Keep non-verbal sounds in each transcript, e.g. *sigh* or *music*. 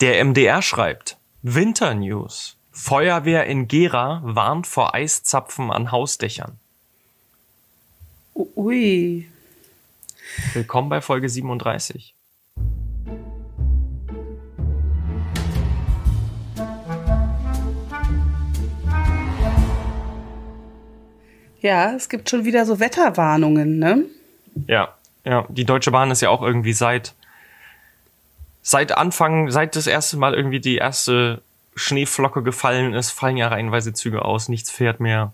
Der MDR schreibt, Winter News. Feuerwehr in Gera warnt vor Eiszapfen an Hausdächern. Ui. Willkommen bei Folge 37. Ja, es gibt schon wieder so Wetterwarnungen, ne? Ja, ja. Die Deutsche Bahn ist ja auch irgendwie seit, seit Anfang, seit das erste Mal irgendwie die erste Schneeflocke gefallen ist, fallen ja reihenweise Züge aus, nichts fährt mehr.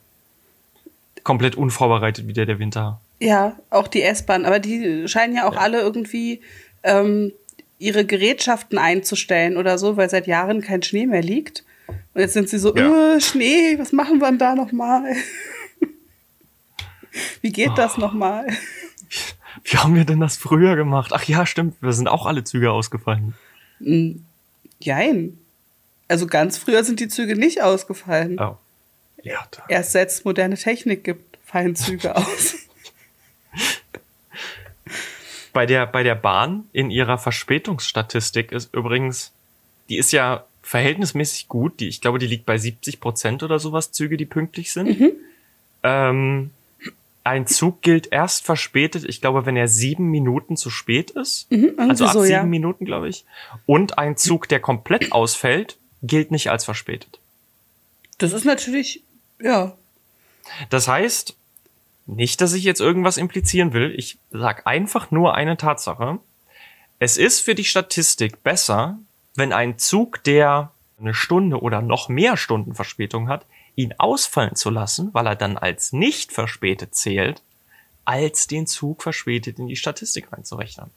Komplett unvorbereitet wieder der Winter. Ja, auch die S-Bahn, aber die scheinen ja auch ja. alle irgendwie ähm, ihre Gerätschaften einzustellen oder so, weil seit Jahren kein Schnee mehr liegt. Und jetzt sind sie so, ja. äh, Schnee, was machen wir denn da nochmal? *laughs* Wie geht oh. das nochmal? *laughs* Wie haben wir denn das früher gemacht? Ach ja, stimmt, wir sind auch alle Züge ausgefallen. Hm, jein. Also ganz früher sind die Züge nicht ausgefallen. Oh. Ja, da. Erst seit es moderne Technik gibt, fallen Züge *laughs* aus. Bei der, bei der Bahn in ihrer Verspätungsstatistik ist übrigens, die ist ja verhältnismäßig gut. Die, ich glaube, die liegt bei 70 Prozent oder sowas Züge, die pünktlich sind. Mhm. Ähm, ein Zug gilt erst verspätet, ich glaube, wenn er sieben Minuten zu spät ist. Mhm, also ab so, sieben ja. Minuten, glaube ich. Und ein Zug, der komplett ausfällt, gilt nicht als verspätet. Das ist natürlich, ja. Das heißt, nicht, dass ich jetzt irgendwas implizieren will, ich sag einfach nur eine Tatsache. Es ist für die Statistik besser, wenn ein Zug, der eine Stunde oder noch mehr Stunden Verspätung hat, ihn ausfallen zu lassen, weil er dann als nicht verspätet zählt, als den Zug verspätet in die Statistik reinzurechnen.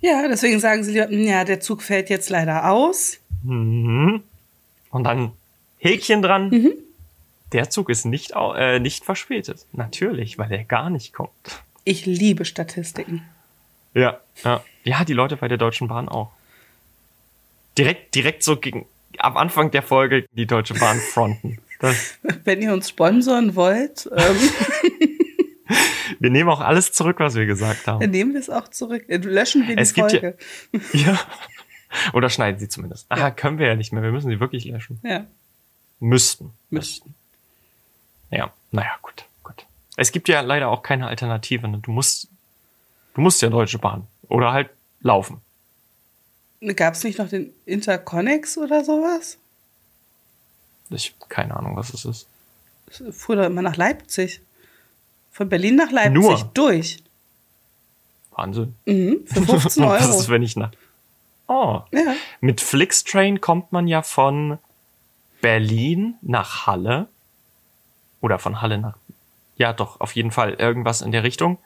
Ja, deswegen sagen sie, ja, der Zug fällt jetzt leider aus. Mhm. Und dann Häkchen dran. Mhm. Der Zug ist nicht, äh, nicht verspätet. Natürlich, weil er gar nicht kommt. Ich liebe Statistiken. Ja, ja. Ja, die Leute bei der Deutschen Bahn auch. Direkt, direkt so gegen, am Anfang der Folge die Deutsche Bahn fronten. Das Wenn ihr uns sponsoren wollt. Ähm. *laughs* wir nehmen auch alles zurück, was wir gesagt haben. Dann nehmen wir es auch zurück. Löschen wir die es Folge. Ja, *laughs* ja. Oder schneiden sie zumindest. Ah, ja. können wir ja nicht mehr. Wir müssen sie wirklich löschen. Ja. Müssten. Müssten. Ja, naja, gut, gut. Es gibt ja leider auch keine Alternative. Ne? Du musst, du musst ja Deutsche Bahn. Oder halt laufen. Gab es nicht noch den Interconnex oder sowas? Ich keine Ahnung, was es ist. Es fuhr doch immer nach Leipzig. Von Berlin nach Leipzig Nur. durch. Wahnsinn. Mhm, für *laughs* 15 Euro. was ist, wenn ich nach. Oh. Ja. Mit Flixtrain kommt man ja von Berlin nach Halle. Oder von Halle nach. Ja, doch, auf jeden Fall irgendwas in der Richtung.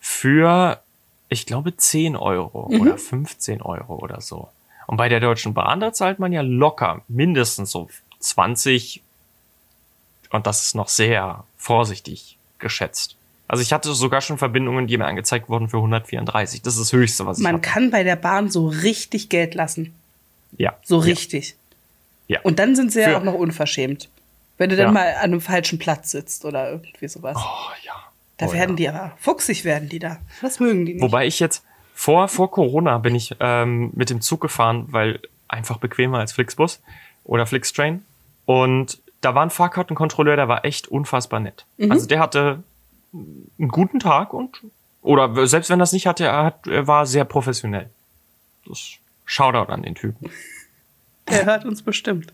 Für, ich glaube, 10 Euro mhm. oder 15 Euro oder so. Und bei der Deutschen Bahn, da zahlt man ja locker mindestens so 20 und das ist noch sehr vorsichtig geschätzt. Also ich hatte sogar schon Verbindungen, die mir angezeigt wurden für 134. Das ist das Höchste, was ich Man hatte. kann bei der Bahn so richtig Geld lassen. Ja. So richtig. Ja. Und dann sind sie ja auch noch unverschämt. Wenn du dann ja. mal an einem falschen Platz sitzt oder irgendwie sowas. Oh ja. Da oh, werden ja. die aber fuchsig werden die da. Das mögen die nicht. Wobei ich jetzt vor vor Corona bin ich ähm, mit dem Zug gefahren, weil einfach bequemer als Flixbus oder Flixtrain. Und da war ein Fahrkartenkontrolleur, der war echt unfassbar nett. Mhm. Also der hatte einen guten Tag und oder selbst wenn das nicht hatte, er, hat, er war sehr professionell. Das Shoutout an den Typen. *laughs* Der hört uns bestimmt.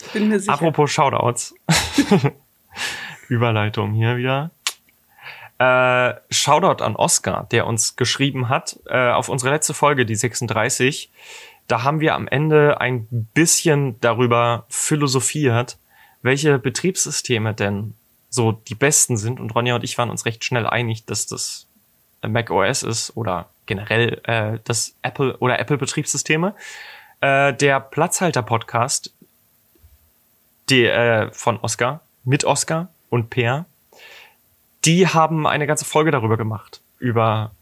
Ich bin mir sicher. Apropos Shoutouts. *laughs* Überleitung hier wieder. Äh, Shoutout an Oscar, der uns geschrieben hat äh, auf unsere letzte Folge, die 36. Da haben wir am Ende ein bisschen darüber philosophiert, welche Betriebssysteme denn so die besten sind. Und Ronja und ich waren uns recht schnell einig, dass das Mac OS ist oder generell äh, das Apple oder Apple Betriebssysteme. Äh, der Platzhalter-Podcast die, äh, von Oscar, mit Oscar und Peer, die haben eine ganze Folge darüber gemacht. Über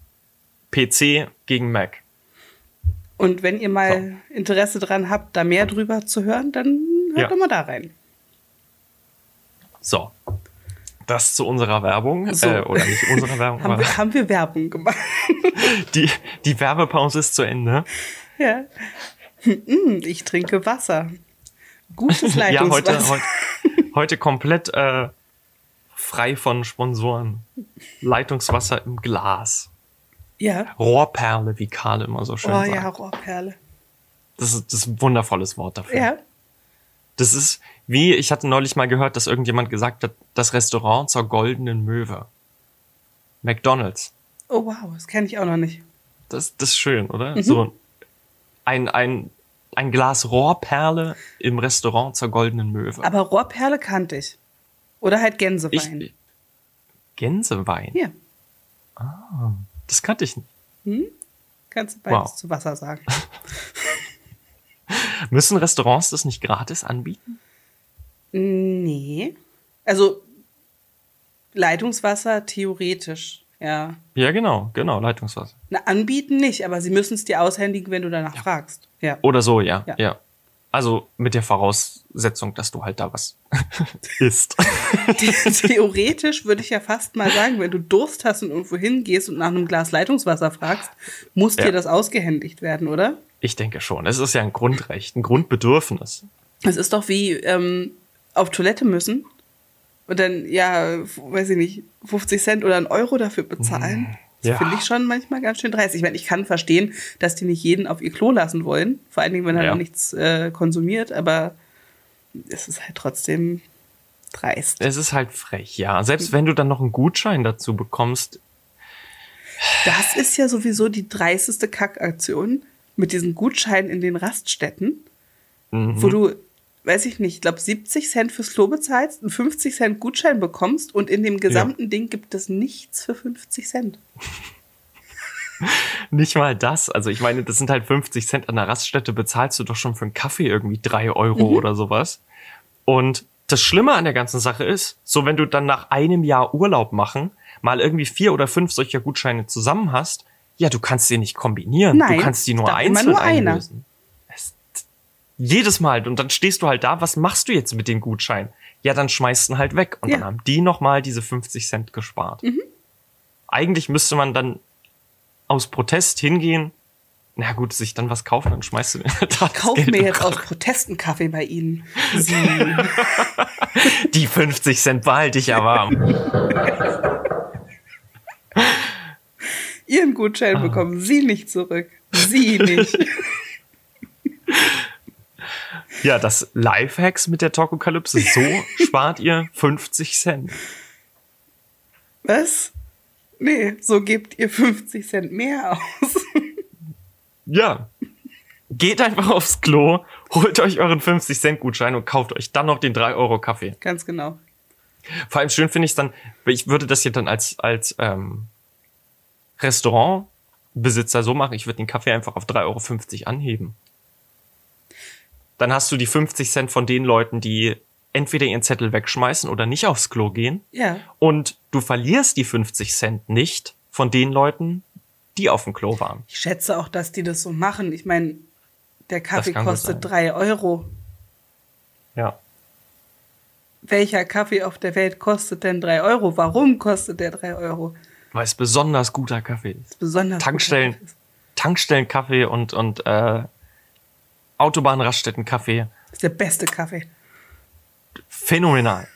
PC gegen Mac. Und wenn ihr mal so. Interesse dran habt, da mehr drüber zu hören, dann hört ja. doch mal da rein. So. Das zu unserer Werbung. So. Äh, oder nicht unserer *laughs* Werbung. haben, wir, haben wir Werbung gemacht. *laughs* die, die Werbepause ist zu Ende. Ja. Hm, ich trinke Wasser. Gutes Leitungswasser. ja, heute, heute, heute komplett äh, frei von Sponsoren. Leitungswasser im Glas. Ja. Rohrperle, wie Karl immer so schön Oh sagt. ja, Rohrperle. Das ist, das ist ein wundervolles Wort dafür. Ja. Das ist wie, ich hatte neulich mal gehört, dass irgendjemand gesagt hat, das Restaurant zur goldenen Möwe. McDonalds. Oh wow, das kenne ich auch noch nicht. Das, das ist schön, oder? Mhm. So ein, ein, ein Glas Rohrperle im Restaurant zur goldenen Möwe. Aber Rohrperle kannte ich. Oder halt Gänsewein. ich, Gänsewein. ja, Das kannte ich nicht. kannst du beides Wow. zu Wasser sagen. *laughs* Müssen Restaurants das nicht gratis anbieten? nee. Also Leitungswasser theoretisch, ja. Ja, genau, genau, Leitungswasser. Na, anbieten nicht, aber sie müssen es dir aushändigen, wenn du danach fragst. Ja. Oder so, ja, Ja. ja. Also mit der Voraussetzung, dass du halt da was *laughs* isst. *laughs* Theoretisch würde ich ja fast mal sagen, wenn du Durst hast und irgendwo hingehst und nach einem Glas Leitungswasser fragst, muss Ja. dir das ausgehändigt werden, oder? Ich denke schon. Es ist ja ein Grundrecht, ein Grundbedürfnis. Es ist doch wie ähm, auf Toilette müssen und dann, ja, weiß ich nicht, 50 Cent oder einen Euro dafür bezahlen. Das Ja. finde ich schon manchmal ganz schön dreist. Ich meine, ich kann verstehen, dass die nicht jeden auf ihr Klo lassen wollen, vor allen Dingen, wenn er Ja. noch nichts äh, konsumiert, aber es ist halt trotzdem dreist. Es ist halt frech, ja. Selbst wenn du dann noch einen Gutschein dazu bekommst, Das ist ja sowieso die dreisteste Kackaktion mit diesen Gutscheinen in den Raststätten, Mhm. wo du, weiß ich nicht, ich glaube 70 Cent fürs Klo bezahlst, einen 50 Cent Gutschein bekommst und in dem gesamten Ding gibt es nichts für 50 Cent. *laughs* nicht mal das. Also ich meine, das sind halt 50 Cent an der Raststätte, bezahlst du doch schon für einen Kaffee irgendwie drei Euro oder sowas. Und das Schlimme an der ganzen Sache ist, so wenn du dann nach einem Jahr Urlaub machen, mal irgendwie vier oder fünf solcher Gutscheine zusammen hast, ja, du kannst sie nicht kombinieren. Nein, du kannst die nur einzeln nur einlösen. Es, jedes Mal. Und dann stehst du halt da, was machst du jetzt mit dem Gutschein? Ja, dann schmeißt ihn halt weg. Und Ja. dann haben die nochmal diese 50 Cent gespart. Eigentlich müsste man dann aus Protest hingehen, na gut, sich dann was kaufen, dann schmeißt du in der Tat das Kauf Geld mir jetzt Krach. aus Protest einen Kaffee bei Ihnen. *laughs* Die 50 Cent behalte ich ja warm. Ihren Gutschein Ah. bekommen Sie nicht zurück. Sie nicht. *laughs* ja, das Lifehacks mit der Tokokalypse. So *laughs* spart ihr 50 Cent. Was? Nee, so gebt ihr 50 Cent mehr aus. *laughs* Ja. Geht einfach aufs Klo, holt euch euren 50 Cent Gutschein und kauft euch dann noch den 3 Euro Kaffee. Ganz genau. Vor allem schön finde ich dann, ich würde das hier dann als, als ähm, Restaurantbesitzer so machen, ich würde den Kaffee einfach auf 3,50 Euro anheben. Dann hast du die 50 Cent von den Leuten, die entweder ihren Zettel wegschmeißen oder nicht aufs Klo gehen. Ja. Und du verlierst die 50 Cent nicht von den Leuten, die auf dem Klo waren. Ich schätze auch, dass die das so machen. Ich meine, der Kaffee kostet drei Euro. Ja. Welcher Kaffee auf der Welt kostet denn drei Euro? Warum kostet der drei Euro? Weil es besonders guter Kaffee ist. Besonders guter Tankstellen, Kaffee. Tankstellenkaffee und, und äh, Autobahnraststättenkaffee. Das ist der beste Kaffee. phänomenal.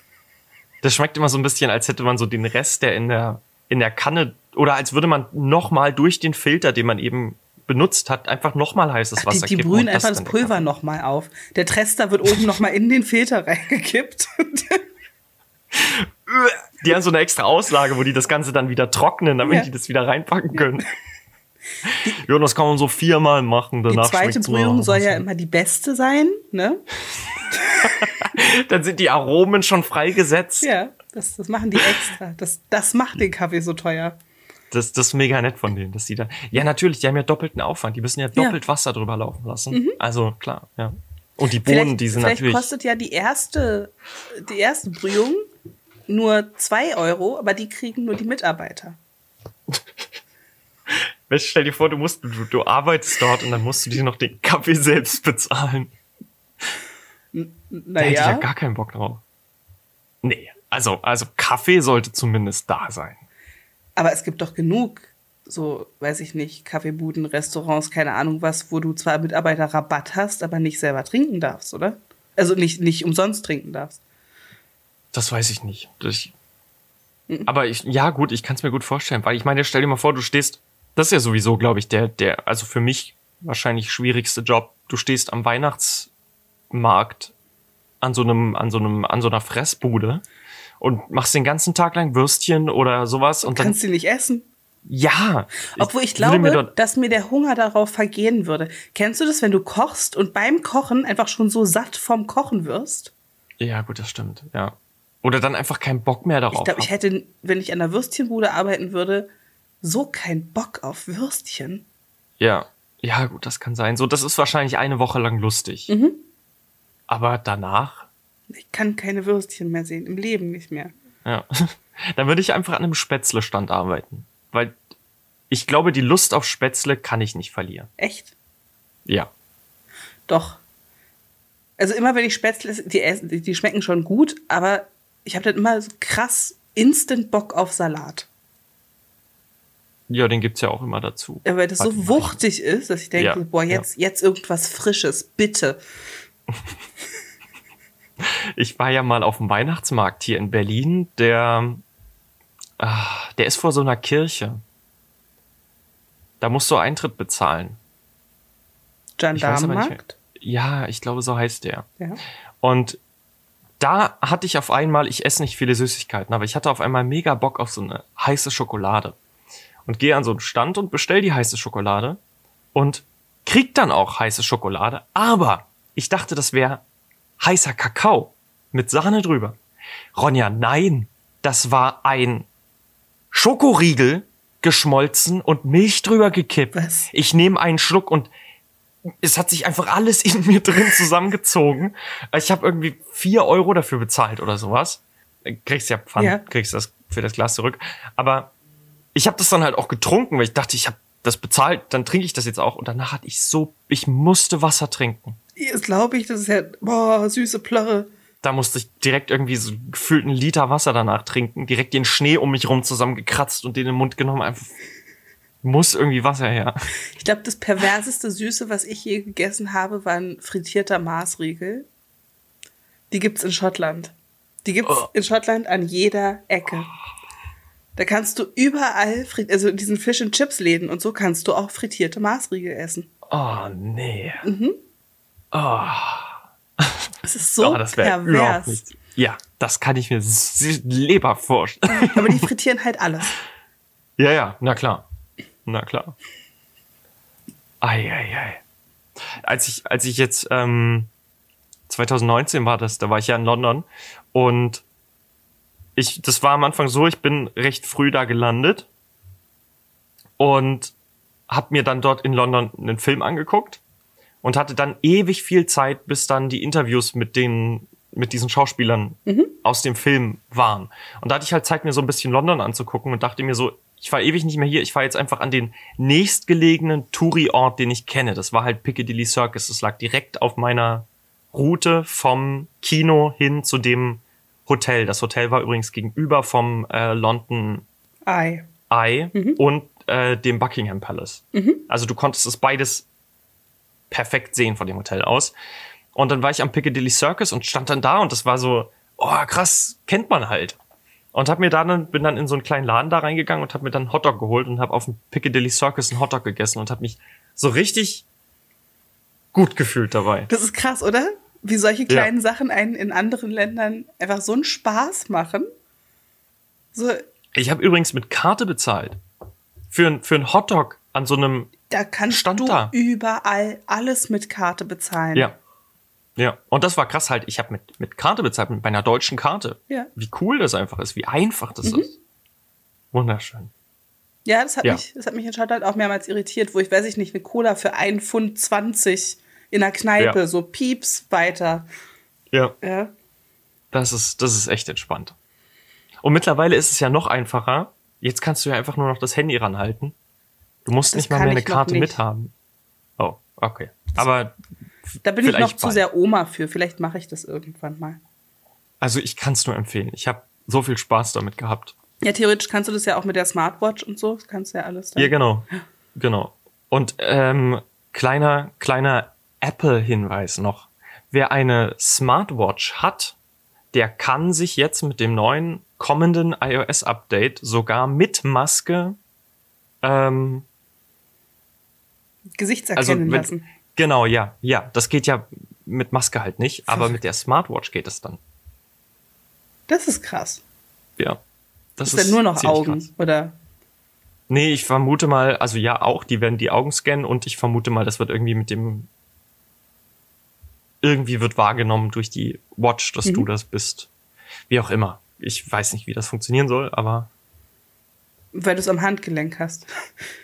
Das schmeckt immer so ein bisschen, als hätte man so den Rest, der in der, in der Kanne, oder als würde man nochmal durch den Filter, den man eben benutzt hat, einfach nochmal heißes Die, Wasser die kippen. brühen und einfach das der Pulver nochmal auf. Der Trester wird oben nochmal in den Filter reingekippt. *laughs* Die haben so eine extra Auslage, wo die das Ganze dann wieder trocknen, damit Ja. die das wieder reinpacken können. *laughs* Ja, das kann man so viermal machen. Die Danach zweite schmeckt's Brühung soll ja immer die beste sein, ne? *laughs* Dann sind die Aromen schon freigesetzt. Ja, das, das machen die extra. Das, das macht den Kaffee so teuer. Das, das ist mega nett von denen, dass die da. Ja, natürlich, die haben ja doppelten Aufwand. Die müssen ja doppelt Wasser drüber laufen lassen. Also klar, ja. Und die Bohnen, Vielleicht, die sind vielleicht natürlich. kostet ja die erste, die erste Brühung nur zwei Euro, aber die kriegen nur die Mitarbeiter. Du, Stell dir vor, du musst, du, du arbeitest dort und dann musst du dir noch den Kaffee selbst bezahlen. Da hätte ich ja Naja, gar keinen Bock drauf. Nee, also, also Kaffee sollte zumindest da sein. aber es gibt doch genug so, weiß ich nicht, Kaffeebuden, Restaurants, keine Ahnung was, wo du zwar Mitarbeiterrabatt hast, aber nicht selber trinken darfst, oder? Also nicht, nicht umsonst trinken darfst. Das weiß ich nicht. Ich, aber ich, ja gut, ich kann es mir gut vorstellen, weil ich meine, stell dir mal vor, du stehst, das ist ja sowieso, glaube ich, der, der, also für mich wahrscheinlich schwierigste Job. Du stehst am Weihnachtsmarkt an so einem, an so einem, an so einer Fressbude und machst den ganzen Tag lang Würstchen oder sowas und Kannst dann. du nicht essen. Ja. Obwohl ich mir glaube, dort- dass mir der Hunger darauf vergehen würde. Kennst du das, wenn du kochst und beim Kochen einfach schon so satt vom Kochen wirst? Ja, gut, das stimmt, ja. Oder dann einfach keinen Bock mehr darauf. Ich glaube, ich hätte, wenn ich an der Würstchenbude arbeiten würde, so keinen Bock auf Würstchen. Ja. Ja, gut, das kann sein. So, das ist wahrscheinlich eine Woche lang lustig. Mhm. Aber danach, Ich kann keine Würstchen mehr sehen, im Leben nicht mehr. ja. *laughs* Dann würde ich einfach an einem Spätzle-Stand arbeiten. Weil ich glaube, die Lust auf Spätzle kann ich nicht verlieren. Echt? Ja. Doch. Also immer wenn ich Spätzle esse, die, essen- die, die schmecken schon gut, aber ich habe dann immer so krass instant Bock auf Salat. Ja, den gibt's ja auch immer dazu. Ja, Weil das Warte so wuchtig ist, dass ich denke, Ja, boah, jetzt, jetzt irgendwas Frisches, bitte. *laughs* Ich war ja mal auf dem Weihnachtsmarkt hier in Berlin. Der, ah, der ist vor so einer Kirche. Da musst du Eintritt bezahlen. Gendarmenmarkt? Ja, ich glaube, so heißt der. Ja. Und da hatte ich auf einmal, ich esse nicht viele Süßigkeiten, aber ich hatte auf einmal mega Bock auf so eine heiße Schokolade. Und gehe an so einen Stand und bestell die heiße Schokolade und krieg dann auch heiße Schokolade. Aber ich dachte, das wäre heißer Kakao mit Sahne drüber. Ronja, nein, das war ein Schokoriegel geschmolzen und Milch drüber gekippt. Was? Ich nehme einen Schluck und es hat sich einfach alles in mir drin zusammengezogen. Ich habe irgendwie vier Euro dafür bezahlt oder sowas. Kriegst ja Pfand, Ja. kriegst das für das Glas zurück. Aber ich habe das dann halt auch getrunken, weil ich dachte, ich habe das bezahlt, dann trinke ich das jetzt auch. Und danach hatte ich so, ich musste Wasser trinken. Jetzt glaube ich, das ist ja, boah, süße Plörre. Da musste ich direkt irgendwie so gefühlt einen Liter Wasser danach trinken, direkt den Schnee um mich rum zusammengekratzt und den in den Mund genommen. Einfach muss irgendwie Wasser her. Ich glaube, das perverseste Süße, was ich je gegessen habe, war ein frittierter Maßriegel. Die gibt's in Schottland. Die gibt's Oh. in Schottland an jeder Ecke. Da kannst du überall, also in diesen Fish and Chips Läden und so kannst du auch frittierte Maßriegel essen. Oh, nee. Es ist so oh, das pervers. Ja, das kann ich mir Leber vorstellen. Aber die frittieren halt alles. *laughs* ja, ja, na klar. Na klar. Ei, ei, ei. Als ich, als ich jetzt, ähm, 2019 war das, da war ich ja in London und ich, das war am Anfang so, ich bin recht früh da gelandet und hab mir dann dort in London einen Film angeguckt und hatte dann ewig viel Zeit, bis dann die Interviews mit den mit diesen Schauspielern aus dem Film waren. Und da hatte ich halt Zeit, mir so ein bisschen London anzugucken und dachte mir so, ich war ewig nicht mehr hier, ich fahre jetzt einfach an den nächstgelegenen Touri-Ort, den ich kenne. Das war halt Piccadilly Circus. Das lag direkt auf meiner Route vom Kino hin zu dem Hotel. Das Hotel war übrigens gegenüber vom äh, London Ei. Eye und äh, dem Buckingham Palace. Also du konntest es beides perfekt sehen von dem Hotel aus. Und dann war ich am Piccadilly Circus und stand dann da und das war so, oh krass, kennt man halt. Und hab mir dann, bin dann in so einen kleinen Laden da reingegangen und hab mir dann einen Hotdog geholt und hab auf dem Piccadilly Circus einen Hotdog gegessen und hab mich so richtig gut gefühlt dabei. Das ist krass, oder? Wie solche kleinen Sachen einen in anderen Ländern einfach so einen Spaß machen. So, Ich habe übrigens mit Karte bezahlt. Für, ein- für einen Hotdog an so einem, da kannst Stand du da. überall alles mit Karte bezahlen. ja. Ja, und das war krass halt. Ich habe mit, mit Karte bezahlt, mit meiner deutschen Karte. Ja. Wie cool das einfach ist, wie einfach das ist. Wunderschön. Ja, das hat, Ja. Mich, das hat mich in Schottland auch mehrmals irritiert, wo ich, weiß ich nicht, eine Cola für 1,20 Pfund 20 in der Kneipe, Ja. so pieps weiter. Ja. Ja. Das ist, das ist echt entspannt. Und mittlerweile ist es ja noch einfacher. Jetzt kannst du ja einfach nur noch das Handy ranhalten. Du musst Das nicht mal mehr eine Karte mithaben. Oh, okay. Aber Da bin ich noch Vielleicht zu bald. sehr Oma für. Vielleicht mache ich das irgendwann mal. also ich kann es nur empfehlen. Ich habe so viel Spaß damit gehabt. Ja, theoretisch kannst du das ja auch mit der Smartwatch und so. Das kannst du ja alles. Dann. Ja, genau. Genau. Und ähm, kleiner, kleiner Apple-Hinweis noch. Wer eine Smartwatch hat, der kann sich jetzt mit dem neuen kommenden iOS-Update sogar mit Maske ähm, Gesicht erkennen also lassen. Genau, ja, ja. Das geht ja mit Maske halt nicht, aber mit der Smartwatch geht es dann. Das ist krass. Ja. Das ist, ist dann nur noch Augen, krass. oder? Nee, ich vermute mal, also ja auch, die werden die Augen scannen und ich vermute mal, das wird irgendwie mit dem irgendwie wird wahrgenommen durch die Watch, dass mhm. du das bist. Wie auch immer. Ich weiß nicht, wie das funktionieren soll, aber. Weil du es am Handgelenk hast.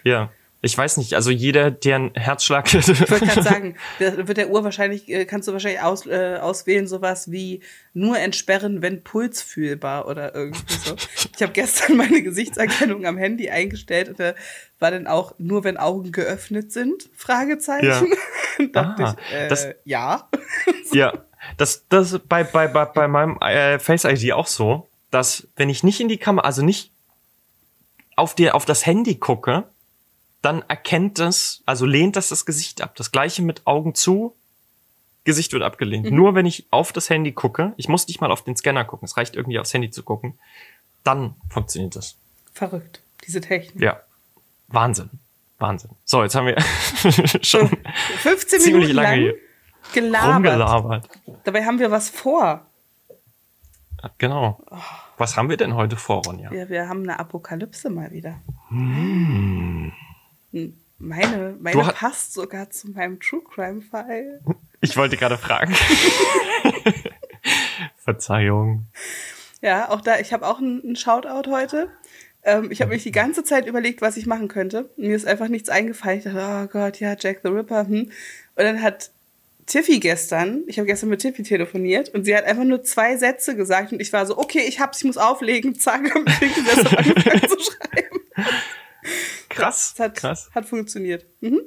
Ja. Ich weiß nicht, also jeder, der einen Herzschlag. ich wollte *laughs* gerade sagen, wird der Uhr wahrscheinlich, äh, kannst du wahrscheinlich aus, äh, auswählen, sowas wie nur entsperren, wenn Puls fühlbar oder irgendwie so. Ich habe gestern meine Gesichtserkennung am Handy eingestellt und da war dann auch nur, wenn Augen geöffnet sind? Fragezeichen. Ja. *laughs* *laughs* dachte ah, ich, äh, das, ja. *laughs* ja, das, das bei, bei, bei, bei meinem äh, Face ID auch so, dass wenn ich nicht in die Kamera, also nicht auf, die, auf das Handy gucke, dann erkennt es, also lehnt das das Gesicht ab. Das gleiche mit Augen zu, Gesicht wird abgelehnt. Mhm. Nur wenn ich auf das Handy gucke, ich muss nicht mal auf den Scanner gucken, es reicht irgendwie aufs Handy zu gucken, dann funktioniert das. Verrückt, diese Technik. Ja, Wahnsinn, Wahnsinn. So, jetzt haben wir *laughs* schon *laughs* 15 ziemlich lange lang gelabert. rumgelabert. Dabei haben wir was vor. Genau. Was haben wir denn heute vor, Ronja? Ja, wir haben eine Apokalypse mal wieder. Hm. Meine, meine passt sogar zu meinem True Crime Fall. Ich wollte gerade fragen. *laughs* Verzeihung. Ja, auch da, ich habe auch einen Shoutout heute. Ähm, ich habe mich die ganze Zeit überlegt, was ich machen könnte. Mir ist einfach nichts eingefallen. Ich dachte, oh Gott, ja, Jack the Ripper. Hm. Und dann hat Tiffy gestern, ich habe gestern mit Tiffy telefoniert und sie hat einfach nur zwei Sätze gesagt und ich war so, okay, ich hab's, ich muss auflegen, zack, hab mich hingesetzt und *laughs* angefangen zu schreiben. Krass. Das hat, krass. Hat funktioniert. Mhm.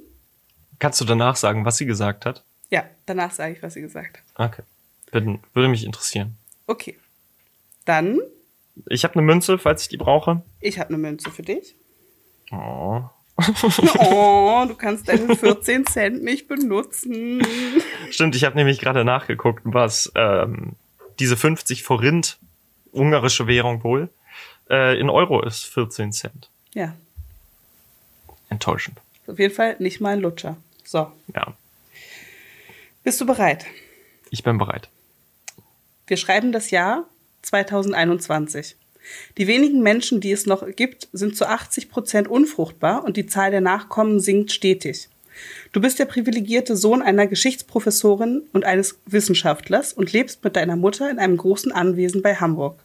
Kannst du danach sagen, was sie gesagt hat? Ja, danach sage ich, was sie gesagt hat. Okay. Würde, würde mich interessieren. Okay. Dann. Ich habe eine Münze, falls ich die brauche. Ich habe eine Münze für dich. Oh. *laughs* oh, du kannst *laughs* deine 14 Cent nicht benutzen. Stimmt, ich habe nämlich gerade nachgeguckt, was ähm, diese 50 Forint, ungarische Währung wohl, äh, in Euro ist 14 Cent. Ja. Enttäuschend. Auf jeden Fall nicht mal ein Lutscher. So. Ja. Bist du bereit? Ich bin bereit. Wir schreiben das Jahr 2021. Die wenigen Menschen, die es noch gibt, sind zu 80 Prozent unfruchtbar und die Zahl der Nachkommen sinkt stetig. Du bist der privilegierte Sohn einer Geschichtsprofessorin und eines Wissenschaftlers und lebst mit deiner Mutter in einem großen Anwesen bei Hamburg.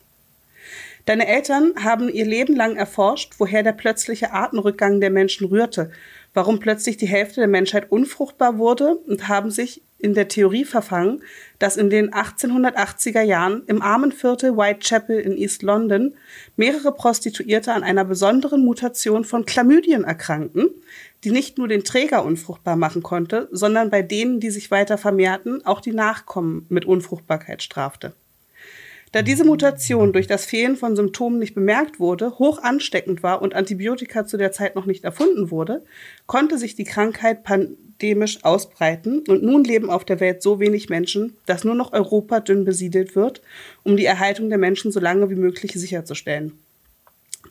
Deine Eltern haben ihr Leben lang erforscht, woher der plötzliche Artenrückgang der Menschen rührte, warum plötzlich die Hälfte der Menschheit unfruchtbar wurde und haben sich in der Theorie verfangen, dass in den 1880er Jahren im Armenviertel Whitechapel in East London mehrere Prostituierte an einer besonderen Mutation von Chlamydien erkrankten, die nicht nur den Träger unfruchtbar machen konnte, sondern bei denen, die sich weiter vermehrten, auch die Nachkommen mit Unfruchtbarkeit strafte. Da diese Mutation durch das Fehlen von Symptomen nicht bemerkt wurde, hoch ansteckend war und Antibiotika zu der Zeit noch nicht erfunden wurde, konnte sich die Krankheit pandemisch ausbreiten und nun leben auf der Welt so wenig Menschen, dass nur noch Europa dünn besiedelt wird, um die Erhaltung der Menschen so lange wie möglich sicherzustellen.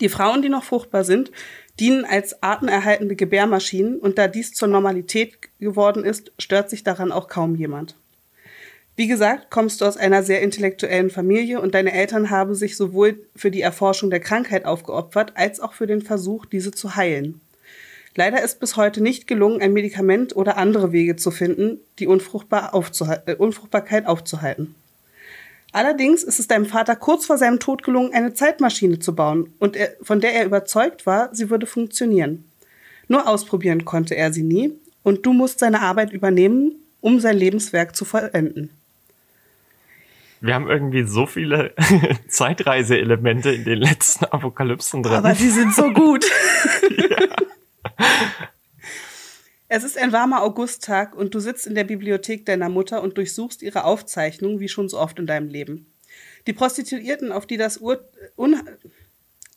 Die Frauen, die noch fruchtbar sind, dienen als artenerhaltende Gebärmaschinen und da dies zur Normalität geworden ist, stört sich daran auch kaum jemand. Wie gesagt, kommst du aus einer sehr intellektuellen Familie und deine Eltern haben sich sowohl für die Erforschung der Krankheit aufgeopfert, als auch für den Versuch, diese zu heilen. Leider ist bis heute nicht gelungen, ein Medikament oder andere Wege zu finden, die Unfruchtbar aufzuhal äh, Unfruchtbarkeit aufzuhalten. Allerdings ist es deinem Vater kurz vor seinem Tod gelungen, eine Zeitmaschine zu bauen, und er, von der er überzeugt war, sie würde funktionieren. Nur ausprobieren konnte er sie nie, und du musst seine Arbeit übernehmen, um sein Lebenswerk zu vollenden wir haben irgendwie so viele *laughs* Zeitreiseelemente in den letzten Apokalypsen drin. Aber die sind so gut. *laughs* *laughs* Es ist ein warmer Augusttag und du sitzt in der Bibliothek deiner Mutter und durchsuchst ihre Aufzeichnungen, wie schon so oft in deinem Leben. Die Prostituierten, auf die das Ur Un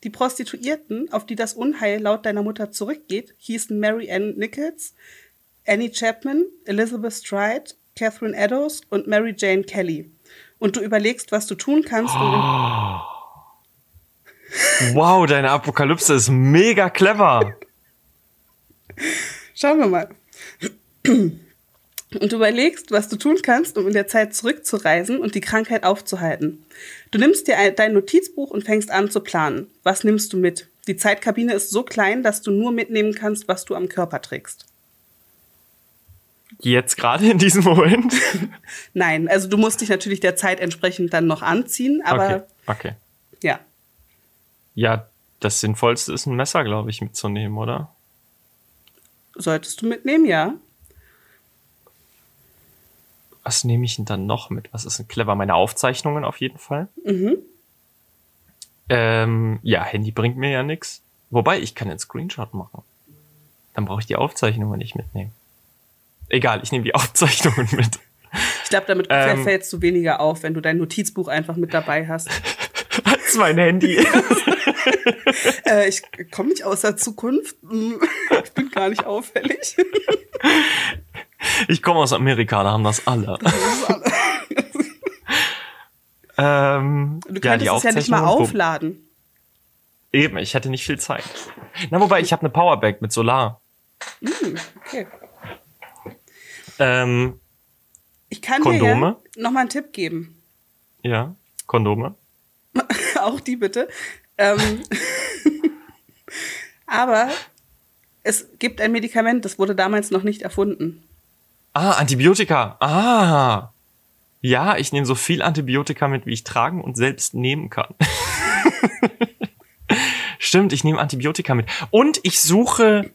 Die Prostituierten, auf die das Unheil laut deiner Mutter zurückgeht, hießen Mary Ann Nichols, Annie Chapman, Elizabeth Stride, Catherine Eddowes und Mary Jane Kelly. Und du überlegst, was du tun kannst, um Oh. Wow, deine Apokalypse ist mega clever. Schauen wir mal. Und du überlegst, was du tun kannst, um in der Zeit zurückzureisen und die Krankheit aufzuhalten. Du nimmst dir ein- dein Notizbuch und fängst an zu planen. Was nimmst du mit? Die Zeitkabine ist so klein, dass du nur mitnehmen kannst, was du am Körper trägst. Jetzt gerade in diesem Moment. *laughs* Nein, also du musst dich natürlich der Zeit entsprechend dann noch anziehen, aber okay, okay. ja. Ja, das Sinnvollste ist ein Messer, glaube ich, mitzunehmen, oder? Solltest du mitnehmen, ja. Was nehme ich denn dann noch mit? Was ist denn clever? Meine Aufzeichnungen auf jeden Fall. Mhm. Ähm, ja, Handy bringt mir ja nichts. Wobei, ich kann einen Screenshot machen. Dann brauche ich die Aufzeichnungen nicht mitnehmen. Egal, ich nehme die *laughs* Aufzeichnungen mit. Ich glaube, damit Ähm. fällst du weniger auf, wenn du dein Notizbuch einfach mit dabei hast. *laughs* Als mein Handy. *laughs* *laughs* äh, ich komme nicht aus der Zukunft. Hm, *laughs* Ich bin gar nicht auffällig. Ich komme aus Amerika, da haben das alle. *laughs* ähm, Du könntest es ja nicht mal aufladen. Eben, ich hatte nicht viel Zeit. Na, wobei, ich habe eine Powerbank mit Solar. Okay. Ähm, Ich kann Kondome? dir ja noch mal einen Tipp geben. ja, Kondome. Auch die bitte. Ähm, *laughs* aber es gibt ein Medikament, das wurde damals noch nicht erfunden. Ah, Antibiotika. Ah. Ja, ich nehme so viel Antibiotika mit, wie ich tragen und selbst nehmen kann. *laughs* Stimmt, ich nehme Antibiotika mit. Und ich suche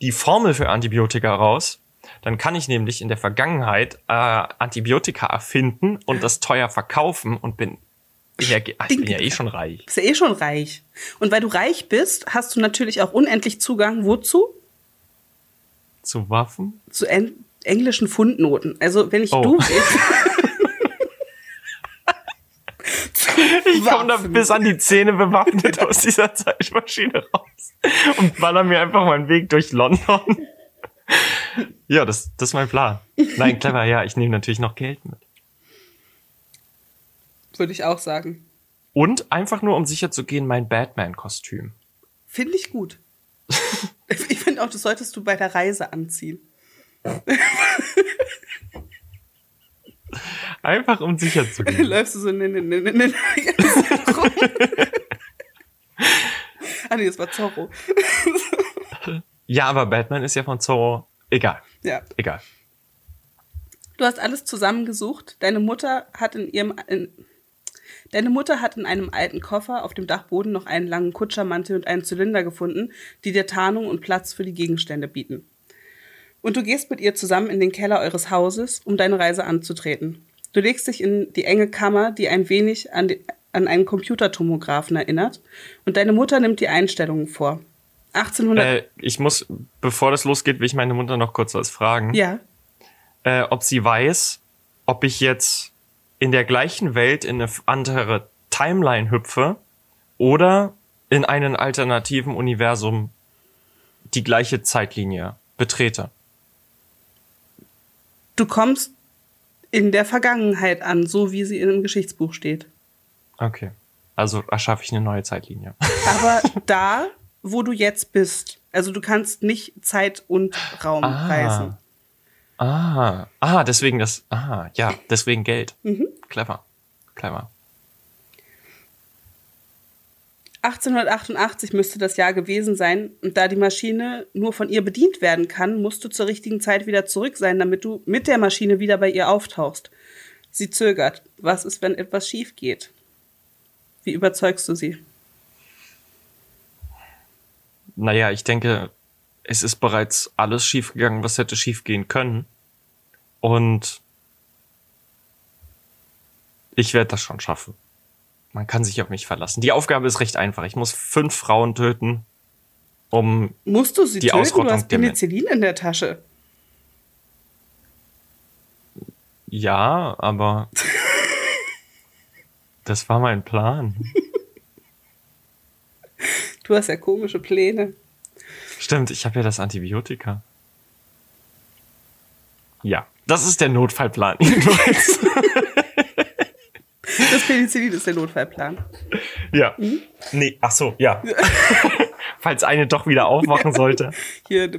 die Formel für Antibiotika raus. Dann kann ich nämlich in der Vergangenheit äh, Antibiotika erfinden und das teuer verkaufen und bin, bin ja, ich bin ja eh schon reich. Bist ja eh schon reich. Und weil du reich bist, hast du natürlich auch unendlich Zugang wozu? Zu Waffen? Zu en englischen Fundnoten. Also wenn ich Oh. du *laughs* Ich komme da bis an die Zähne bewaffnet aus dieser Zeitmaschine raus und baller mir einfach meinen Weg durch London. Ja, das, das ist mein Plan. Nein, clever, ja, ich nehme natürlich noch Geld mit. Würde ich auch sagen. Und einfach nur, um sicher zu gehen, mein Batman-Kostüm. Finde ich gut. *laughs* ich finde auch, das solltest du bei der Reise anziehen. Einfach, um sicher zu gehen. *laughs* Läufst du so ne, ne, ne, ne, ne, ah nee, das war Zorro. *laughs* Ja, aber Batman ist ja von Zorro. Egal, Ja. egal. Du hast alles zusammengesucht. Deine Mutter hat in ihrem in, Deine Mutter hat in einem alten Koffer auf dem Dachboden noch einen langen Kutschermantel und einen Zylinder gefunden, die dir Tarnung und Platz für die Gegenstände bieten. Und du gehst mit ihr zusammen in den Keller eures Hauses, um deine Reise anzutreten. Du legst dich in die enge Kammer, die ein wenig an, die, an einen Computertomographen erinnert, und deine Mutter nimmt die Einstellungen vor. 1800. Äh, ich muss, bevor das losgeht, will ich meine Mutter noch kurz was fragen. ja. äh, ob sie weiß, ob ich jetzt in der gleichen Welt in eine andere Timeline hüpfe oder in einen alternativen Universum die gleiche Zeitlinie betrete. Du kommst in der Vergangenheit an, so wie sie in einem Geschichtsbuch steht. Okay. Also erschaffe ich eine neue Zeitlinie. *laughs* Aber da, wo du jetzt bist, also du kannst nicht Zeit und Raum Ah. reisen. Ah, ah, deswegen das, ah, ja, deswegen Geld. Clever, clever. 1888 müsste das Jahr gewesen sein, und da die Maschine nur von ihr bedient werden kann, musst du zur richtigen Zeit wieder zurück sein, damit du mit der Maschine wieder bei ihr auftauchst. Sie zögert. Was ist, wenn etwas schief geht? Wie überzeugst du sie? Naja, ich denke, es ist bereits alles schiefgegangen, was hätte schiefgehen können. Und ich werde das schon schaffen. Man kann sich auf mich verlassen. Die Aufgabe ist recht einfach. Ich muss fünf Frauen töten, um Musst du sie Die töten? Du Ausrottung hast der Men- Penicillin in der Tasche. ja, aber *laughs* das war mein Plan. Du hast ja komische Pläne. Stimmt, ich habe ja das Antibiotika. Ja, das ist der Notfallplan. *laughs* das Penicillin ist der Notfallplan. Ja. Mhm. Nee, ach so, ja. *laughs* Falls eine doch wieder aufwachen sollte. Hier.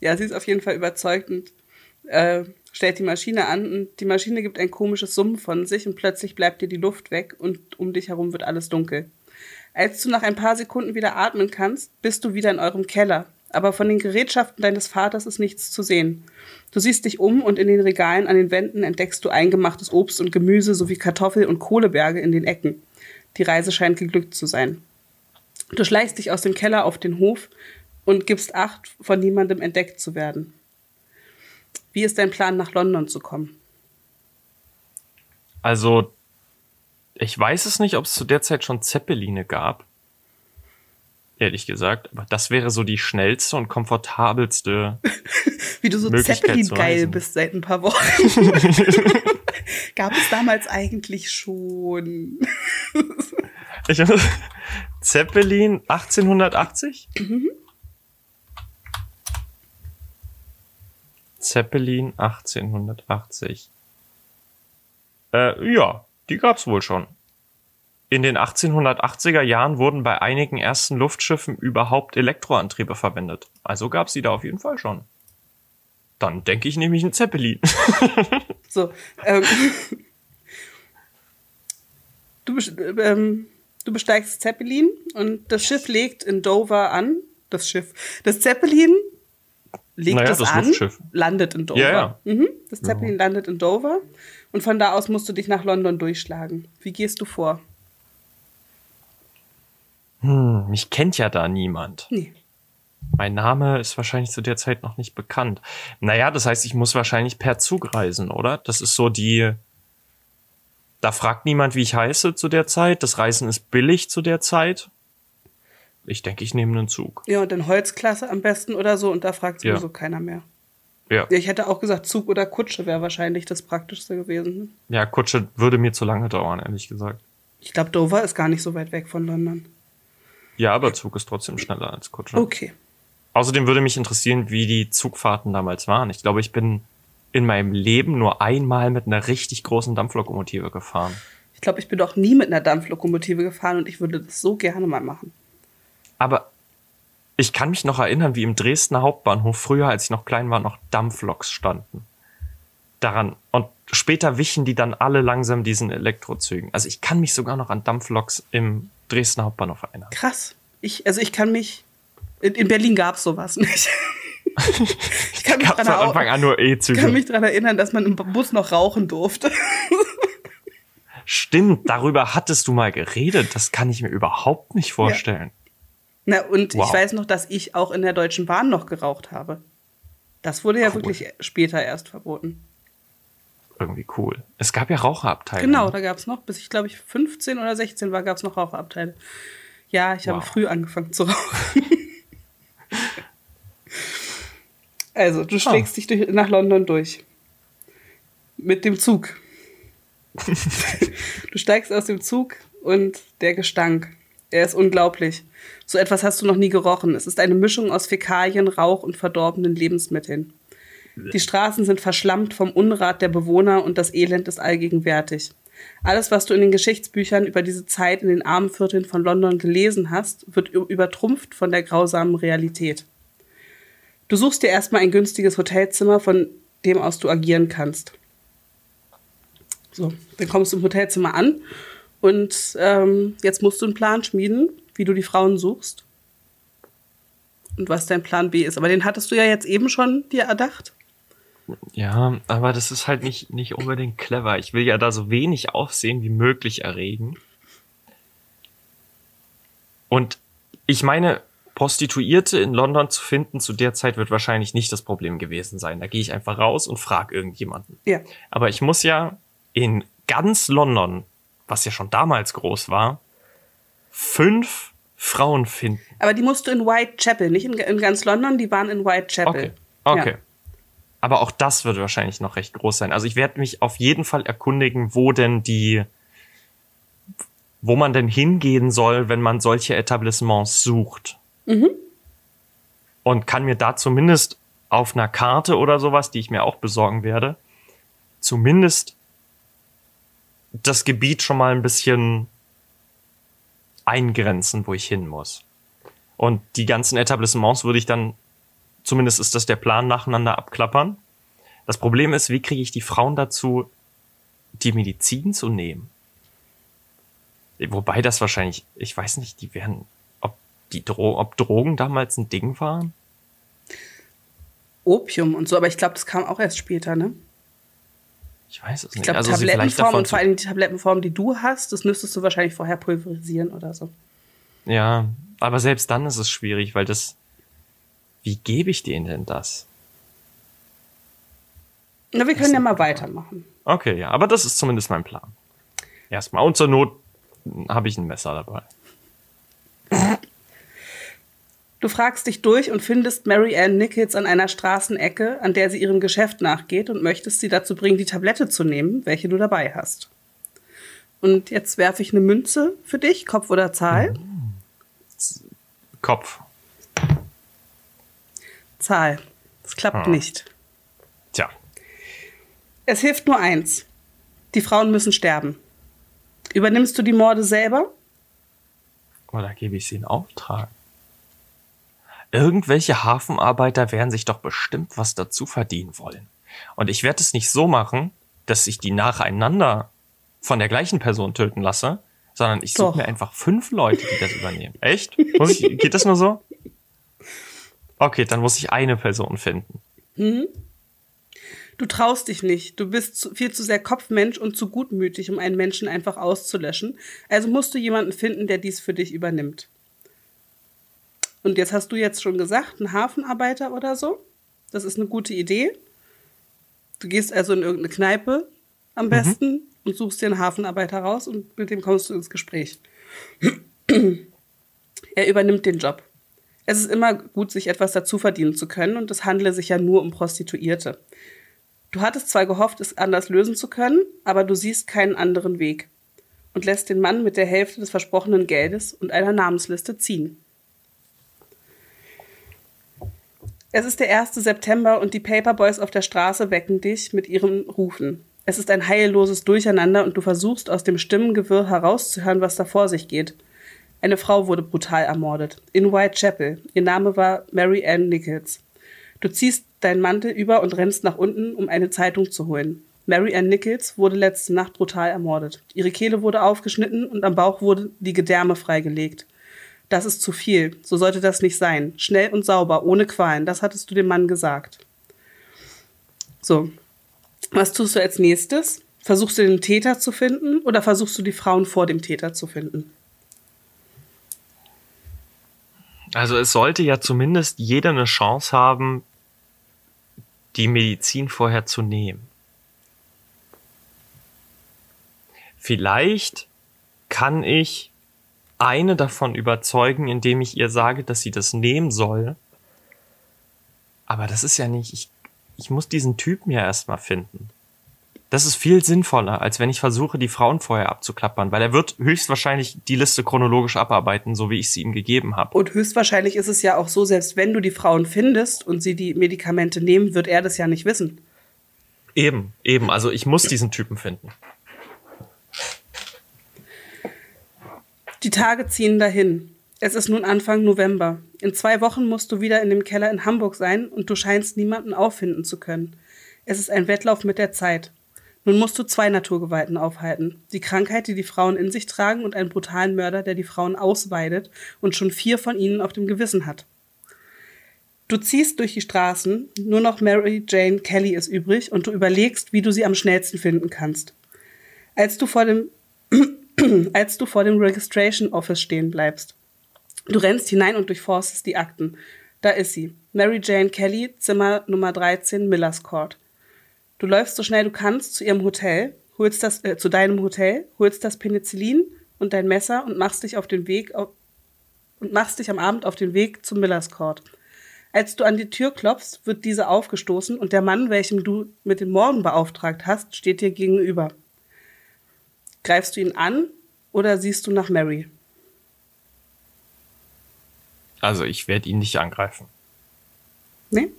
ja, sie ist auf jeden Fall überzeugt und äh, stellt die Maschine an und die Maschine gibt ein komisches Summen von sich und plötzlich bleibt dir die Luft weg und um dich herum wird alles dunkel. Als du nach ein paar Sekunden wieder atmen kannst, bist du wieder in eurem Keller. Aber von den Gerätschaften deines Vaters ist nichts zu sehen. Du siehst dich um und in den Regalen an den Wänden entdeckst du eingemachtes Obst und Gemüse sowie Kartoffel- und Kohleberge in den Ecken. Die Reise scheint geglückt zu sein. Du schleichst dich aus dem Keller auf den Hof und gibst Acht, von niemandem entdeckt zu werden. Wie ist dein Plan, nach London zu kommen? Also, ich weiß es nicht, ob es zu der Zeit schon Zeppeline gab. Ehrlich gesagt. Aber das wäre so die schnellste und komfortabelste. *laughs* Wie du so Zeppelin-geil bist seit ein paar Wochen. *laughs* gab es damals eigentlich schon. *laughs* ich, Zeppelin 1880? Mhm. Zeppelin 1880. Äh, ja, die gab's wohl schon. In den 1880er Jahren wurden bei einigen ersten Luftschiffen überhaupt Elektroantriebe verwendet. Also gab's die da auf jeden Fall schon. Dann denke ich nämlich ein Zeppelin. *laughs* so, ähm, du, ähm, du besteigst Zeppelin und das Schiff legt in Dover an. Das Schiff. Das Zeppelin legt naja, es an, Luftschiff. landet in Dover. Ja, ja. Mhm. Das Zeppelin ja. landet in Dover und von da aus musst du dich nach London durchschlagen. Wie gehst du vor? Hm, mich kennt ja da niemand. Nee. Mein Name ist wahrscheinlich zu der Zeit noch nicht bekannt. Naja, das heißt, ich muss wahrscheinlich per Zug reisen, oder? Das ist so die. Da fragt niemand, wie ich heiße zu der Zeit. Das Reisen ist billig zu der Zeit. Ich denke, ich nehme einen Zug. Ja, und dann Holzklasse am besten oder so und da fragt sowieso ja. keiner mehr. Ja. Ich hätte auch gesagt, Zug oder Kutsche wäre wahrscheinlich das Praktischste gewesen. Ja, Kutsche würde mir zu lange dauern, ehrlich gesagt. Ich glaube, Dover ist gar nicht so weit weg von London. Ja, aber Zug ist trotzdem schneller als Kutsche. Okay. Außerdem würde mich interessieren, wie die Zugfahrten damals waren. Ich glaube, ich bin in meinem Leben nur einmal mit einer richtig großen Dampflokomotive gefahren. Ich glaube, ich bin doch nie mit einer Dampflokomotive gefahren und ich würde das so gerne mal machen. Aber ich kann mich noch erinnern, wie im Dresdner Hauptbahnhof früher, als ich noch klein war, noch Dampfloks standen. Daran. Und später wichen die dann alle langsam diesen Elektrozügen. Also ich kann mich sogar noch an Dampfloks im Dresdner Hauptbahnhof erinnern. Krass. Ich, also ich kann mich. In, in Berlin gab es sowas nicht. *laughs* ich kann mich, dran, Anfang an nur E-Züge. kann mich daran erinnern, dass man im Bus noch rauchen durfte. Stimmt, darüber hattest du mal geredet. Das kann ich mir überhaupt nicht vorstellen. Ja. Na, und wow. ich weiß noch, dass ich auch in der Deutschen Bahn noch geraucht habe. Das wurde ja cool. wirklich später erst verboten. Irgendwie cool. Es gab ja Raucherabteile. Genau, da gab es noch, bis ich glaube ich 15 oder 16 war, gab es noch Raucherabteile. Ja, ich wow. habe früh angefangen zu rauchen. *laughs* also, du schlägst ah. dich durch, nach London durch. Mit dem Zug. *laughs* du steigst aus dem Zug und der Gestank, er ist unglaublich. So etwas hast du noch nie gerochen. Es ist eine Mischung aus Fäkalien, Rauch und verdorbenen Lebensmitteln. Die Straßen sind verschlammt vom Unrat der Bewohner und das Elend ist allgegenwärtig. Alles, was du in den Geschichtsbüchern über diese Zeit in den armen Vierteln von London gelesen hast, wird übertrumpft von der grausamen Realität. Du suchst dir erstmal ein günstiges Hotelzimmer, von dem aus du agieren kannst. So, dann kommst du im Hotelzimmer an und ähm, jetzt musst du einen Plan schmieden, wie du die Frauen suchst und was dein Plan B ist. Aber den hattest du ja jetzt eben schon dir erdacht. Ja, aber das ist halt nicht, nicht unbedingt clever. Ich will ja da so wenig Aufsehen wie möglich erregen. Und ich meine, Prostituierte in London zu finden zu der Zeit wird wahrscheinlich nicht das Problem gewesen sein. Da gehe ich einfach raus und frage irgendjemanden. Ja. Aber ich muss ja in ganz London, was ja schon damals groß war, fünf Frauen finden. Aber die musst du in Whitechapel, nicht in, in ganz London, die waren in Whitechapel. Okay. Okay. Ja. Aber auch das wird wahrscheinlich noch recht groß sein. Also ich werde mich auf jeden Fall erkundigen, wo denn die wo man denn hingehen soll, wenn man solche Etablissements sucht. Mhm. Und kann mir da zumindest auf einer Karte oder sowas, die ich mir auch besorgen werde, zumindest das Gebiet schon mal ein bisschen eingrenzen, wo ich hin muss. Und die ganzen Etablissements würde ich dann, zumindest ist das der Plan, nacheinander abklappern. Das Problem ist, wie kriege ich die Frauen dazu, die Medizin zu nehmen? Wobei das wahrscheinlich, ich weiß nicht, die werden, ob die Dro ob Drogen damals ein Ding waren? Opium und so, aber ich glaube, das kam auch erst später, ne? Ich weiß es nicht. Ich glaube, also Tablettenform und vor allem die Tablettenform, die du hast, das müsstest du wahrscheinlich vorher pulverisieren oder so. Ja, aber selbst dann ist es schwierig, weil das. Wie gebe ich denen denn das? Na, wir können ja mal weitermachen. Okay, ja, aber das ist zumindest mein Plan. Erstmal. Und zur Not habe ich ein Messer dabei. Du fragst dich durch und findest Mary Ann Nichols an einer Straßenecke, an der sie ihrem Geschäft nachgeht und möchtest sie dazu bringen, die Tablette zu nehmen, welche du dabei hast. Und jetzt werfe ich eine Münze für dich, Kopf oder Zahl? Kopf. Zahl. Das klappt hm. nicht. Tja. Es hilft nur eins. Die Frauen müssen sterben. Übernimmst du die Morde selber? Oder gebe ich sie in Auftrag? Irgendwelche Hafenarbeiter werden sich doch bestimmt was dazu verdienen wollen. Und ich werde es nicht so machen, dass ich die nacheinander von der gleichen Person töten lasse, sondern ich suche mir einfach fünf Leute, die das übernehmen. *laughs* Echt? Ich, geht das nur so? Okay, dann muss ich eine Person finden. Hm? Du traust dich nicht. Du bist zu, viel zu sehr Kopfmensch und zu gutmütig, um einen Menschen einfach auszulöschen. Also musst du jemanden finden, der dies für dich übernimmt. Und jetzt hast du jetzt schon gesagt, ein Hafenarbeiter oder so. Das ist eine gute Idee. Du gehst also in irgendeine Kneipe am mhm. besten mhm. und suchst dir einen Hafenarbeiter raus und mit dem kommst du ins Gespräch. *clears throat* er übernimmt den Job. Es ist immer gut, sich etwas dazu verdienen zu können und es handle sich ja nur um Prostituierte. Du hattest zwar gehofft, es anders lösen zu können, aber du siehst keinen anderen Weg und lässt den Mann mit der Hälfte des versprochenen Geldes und einer Namensliste ziehen. Es ist der 1. September und die Paperboys auf der Straße wecken dich mit ihren Rufen. Es ist ein heilloses Durcheinander und du versuchst aus dem Stimmengewirr herauszuhören, was da vor sich geht. Eine Frau wurde brutal ermordet. In Whitechapel. Ihr Name war Mary Ann Nichols. Du ziehst deinen Mantel über und rennst nach unten, um eine Zeitung zu holen. Mary Ann Nichols wurde letzte Nacht brutal ermordet. Ihre Kehle wurde aufgeschnitten und am Bauch wurde die Gedärme freigelegt. Das ist zu viel. So sollte das nicht sein. Schnell und sauber, ohne Qualen. Das hattest du dem Mann gesagt. So. Was tust du als nächstes? Versuchst du den Täter zu finden oder versuchst du die Frauen vor dem Täter zu finden? Also es sollte ja zumindest jeder eine Chance haben, die Medizin vorher zu nehmen. Vielleicht kann ich eine davon überzeugen, indem ich ihr sage, dass sie das nehmen soll. Aber das ist ja nicht, ich, ich muss diesen Typen ja erstmal finden. Das ist viel sinnvoller, als wenn ich versuche, die Frauen vorher abzuklappern, weil er wird höchstwahrscheinlich die Liste chronologisch abarbeiten, so wie ich sie ihm gegeben habe. Und höchstwahrscheinlich ist es ja auch so, selbst wenn du die Frauen findest und sie die Medikamente nehmen, wird er das ja nicht wissen. Eben, eben. Also ich muss diesen Typen finden. Die Tage ziehen dahin. Es ist nun Anfang November. In zwei Wochen musst du wieder in dem Keller in Hamburg sein und du scheinst niemanden auffinden zu können. Es ist ein Wettlauf mit der Zeit. Nun musst du zwei Naturgewalten aufhalten. Die Krankheit, die die Frauen in sich tragen und einen brutalen Mörder, der die Frauen ausweidet und schon vier von ihnen auf dem Gewissen hat. Du ziehst durch die Straßen, nur noch Mary Jane Kelly ist übrig und du überlegst, wie du sie am schnellsten finden kannst. Als du vor dem *clears throat* als du vor dem Registration Office stehen bleibst. Du rennst hinein und durchforstest die Akten. Da ist sie. Mary Jane Kelly, Zimmer Nummer 13, Millers Court. Du läufst so schnell du kannst zu ihrem Hotel, holst das, äh, zu deinem Hotel, holst das Penicillin und dein Messer und machst dich auf den Weg auf, und machst dich am Abend auf den Weg zum Millers Court. Als du an die Tür klopfst, wird diese aufgestoßen und der Mann, welchem du mit dem Morden beauftragt hast, steht dir gegenüber. Greifst du ihn an oder siehst du nach Mary? Also ich werde ihn nicht angreifen. Nee?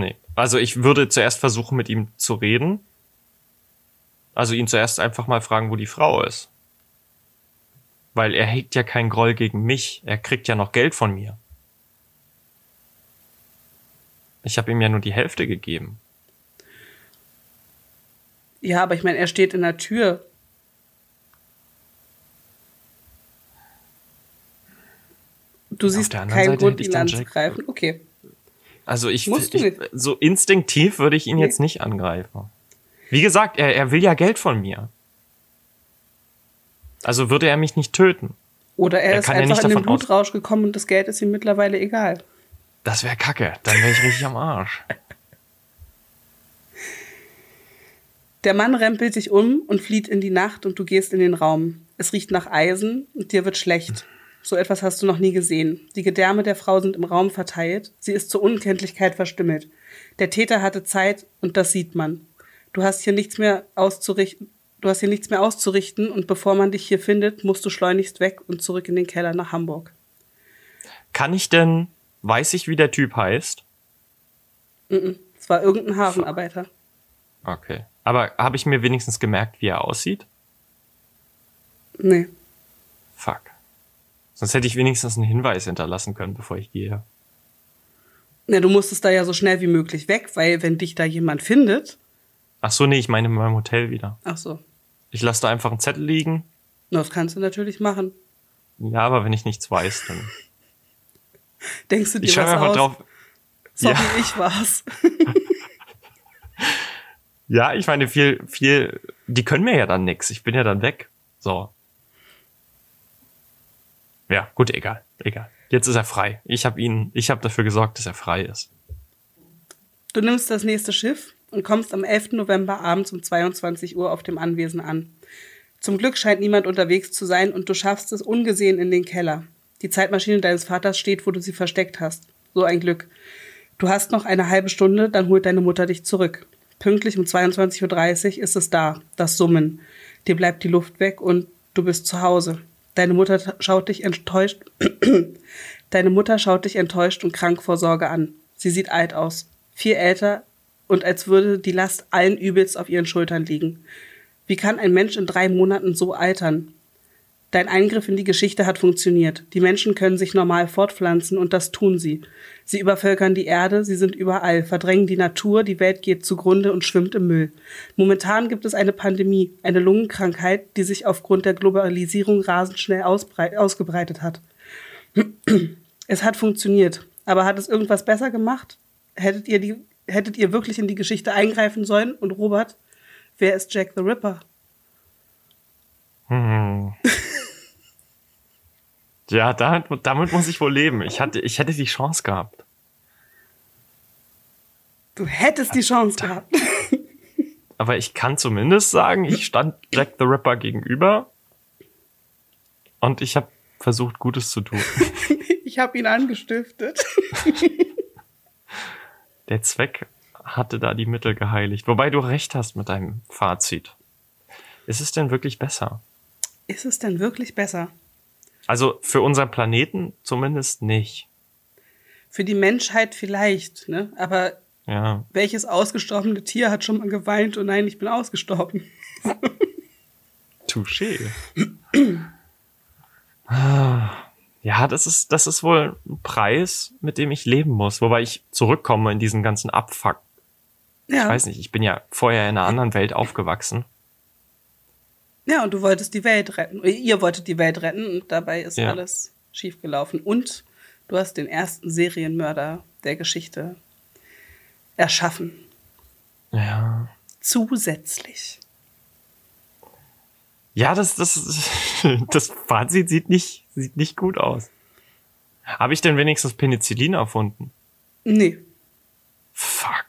Nee. Also ich würde zuerst versuchen, mit ihm zu reden. Also ihn zuerst einfach mal fragen, wo die Frau ist. Weil er hegt ja keinen Groll gegen mich. Er kriegt ja noch Geld von mir. Ich habe ihm ja nur die Hälfte gegeben. Ja, aber ich meine, er steht in der Tür. Du siehst keinen Seite Grund, ihn anzugreifen. Okay. Also ich, ich so instinktiv würde ich ihn nee. jetzt nicht angreifen. Wie gesagt, er, er will ja Geld von mir. Also würde er mich nicht töten. Oder er, er ist einfach ja in den Blutrausch gekommen und das Geld ist ihm mittlerweile egal. Das wäre kacke. Dann wäre ich richtig am Arsch. Der Mann rempelt sich um und flieht in die Nacht und du gehst in den Raum. Es riecht nach Eisen und dir wird schlecht. So etwas hast du noch nie gesehen. Die Gedärme der Frau sind im Raum verteilt. Sie ist zur Unkenntlichkeit verstümmelt. Der Täter hatte Zeit und das sieht man. Du hast hier nichts mehr auszurichten. Du hast hier nichts mehr auszurichten und bevor man dich hier findet, musst du schleunigst weg und zurück in den Keller nach Hamburg. Kann ich denn, weiß ich, wie der Typ heißt? Es war irgendein Hafenarbeiter. Okay. Aber habe ich mir wenigstens gemerkt, wie er aussieht? Nee. Fuck. Sonst hätte ich wenigstens einen Hinweis hinterlassen können, bevor ich gehe. Na, du musstest da ja so schnell wie möglich weg, weil wenn dich da jemand findet. Ach so, nee, ich meine in meinem Hotel wieder. Ach so. Ich lasse da einfach einen Zettel liegen. Das kannst du natürlich machen. Ja, aber wenn ich nichts weiß, dann. *laughs* Denkst du dir ich was einfach aus? drauf. Sorry, ja. ich war's. *laughs* Ja, ich meine, viel, viel, die können mir ja dann nix. Ich bin ja dann weg. So. Ja, gut, egal, egal. Jetzt ist er frei. Ich habe ihn, ich habe dafür gesorgt, dass er frei ist. Du nimmst das nächste Schiff und kommst am 11. November abends um 22 Uhr auf dem Anwesen an. Zum Glück scheint niemand unterwegs zu sein und du schaffst es ungesehen in den Keller. Die Zeitmaschine deines Vaters steht, wo du sie versteckt hast. So ein Glück. Du hast noch eine halbe Stunde, dann holt deine Mutter dich zurück. Pünktlich um 22.30 Uhr ist es da, das Summen. Dir bleibt die Luft weg und du bist zu Hause. Deine Mutter schaut dich enttäuscht. *clears throat* Deine Mutter schaut dich enttäuscht und krank vor Sorge an. Sie sieht alt aus, viel älter und als würde die Last allen Übels auf ihren Schultern liegen. Wie kann ein Mensch in drei Monaten so altern? Dein Eingriff in die Geschichte hat funktioniert. Die Menschen können sich normal fortpflanzen und das tun sie. Sie übervölkern die Erde, sie sind überall, verdrängen die Natur, die Welt geht zugrunde und schwimmt im Müll. Momentan gibt es eine Pandemie, eine Lungenkrankheit, die sich aufgrund der Globalisierung rasend schnell ausgebreitet hat. Es hat funktioniert, aber hat es irgendwas besser gemacht? Hättet ihr, die, hättet ihr wirklich in die Geschichte eingreifen sollen? Und Robert, wer ist Jack the Ripper? Hm. *laughs* Ja, damit, damit muss ich wohl leben. Ich, hatte, ich hätte die Chance gehabt. Du hättest die Chance gehabt. *laughs* Aber ich kann zumindest sagen, ich stand Jack the Ripper gegenüber und ich habe versucht, Gutes zu tun. *laughs* ich habe ihn angestiftet. *laughs* Der Zweck hatte da die Mittel geheiligt. Wobei du recht hast mit deinem Fazit. Ist es denn wirklich besser? Ist es denn wirklich besser? Also für unseren Planeten zumindest nicht. Für die Menschheit vielleicht, ne? Aber ja. welches ausgestorbene Tier hat schon mal geweint, und oh nein, ich bin ausgestorben? *laughs* Touché. ja, das ist, das ist wohl ein Preis, mit dem ich leben muss, wobei ich zurückkomme in diesen ganzen Abfuck. Ja. Ich weiß nicht, ich bin ja vorher in einer anderen Welt aufgewachsen. Ja, und du wolltest die Welt retten. Ihr wolltet die Welt retten und dabei ist ja. alles schiefgelaufen. Und du hast den ersten Serienmörder der Geschichte erschaffen. Ja. Zusätzlich. Ja, das, das, *laughs* das Fazit sieht nicht, sieht nicht gut aus. Habe ich denn wenigstens Penicillin erfunden? Nee. Fuck.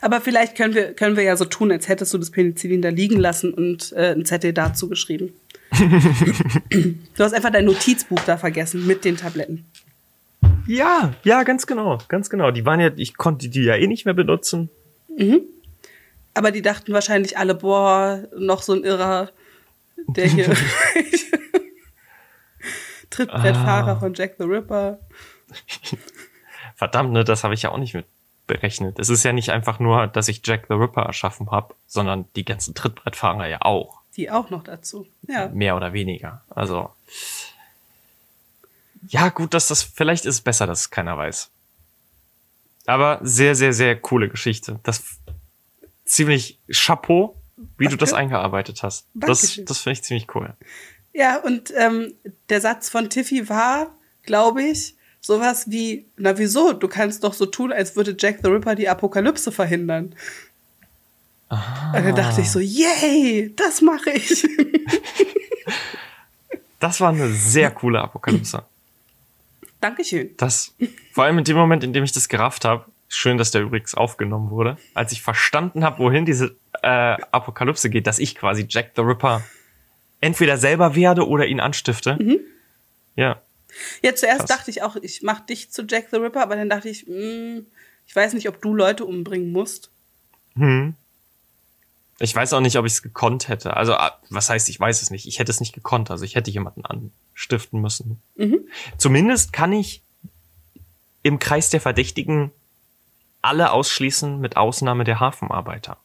Aber vielleicht können wir, können wir ja so tun, als hättest du das Penicillin da liegen lassen und äh, ein Zettel dazu geschrieben. *laughs* du hast einfach dein Notizbuch da vergessen mit den Tabletten. Ja, ja, ganz genau, ganz genau. Die waren ja, ich konnte die ja eh nicht mehr benutzen. Mhm. Aber die dachten wahrscheinlich alle, boah, noch so ein irrer der hier *laughs* *laughs* Trittbrettfahrer ah. von Jack the Ripper. Verdammt, ne, das habe ich ja auch nicht mit berechnet. Es ist ja nicht einfach nur, dass ich Jack the Ripper erschaffen habe, sondern die ganzen Trittbrettfahrer ja auch. Die auch noch dazu, ja. Mehr oder weniger. Also. Ja, gut, dass das, vielleicht ist es besser, dass es keiner weiß. Aber sehr, sehr, sehr coole Geschichte. Das ziemlich Chapeau, wie Danke. du das eingearbeitet hast. Das, das finde ich ziemlich cool. Ja, und ähm, der Satz von Tiffy war, glaube ich, sowas wie, na wieso, du kannst doch so tun, als würde Jack the Ripper die Apokalypse verhindern. Ah. Und dann dachte ich so, yay, das mache ich. *laughs* das war eine sehr coole Apokalypse. Dankeschön. Das, vor allem in dem Moment, in dem ich das gerafft habe, schön, dass der übrigens aufgenommen wurde, als ich verstanden habe, wohin diese äh, Apokalypse geht, dass ich quasi Jack the Ripper entweder selber werde oder ihn anstifte. Mhm. Ja. Ja, zuerst Krass. dachte ich auch, ich mach dich zu Jack the Ripper, aber dann dachte ich, mh, hm, ich weiß nicht, ob du Leute umbringen musst. Hm. Ich weiß auch nicht, ob ich es gekonnt hätte. Also, ah, was heißt, ich weiß es nicht. Ich hätte es nicht gekonnt. Also, ich hätte jemanden anstiften müssen. Mhm. Zumindest kann ich im Kreis der Verdächtigen alle ausschließen, mit Ausnahme der Hafenarbeiter.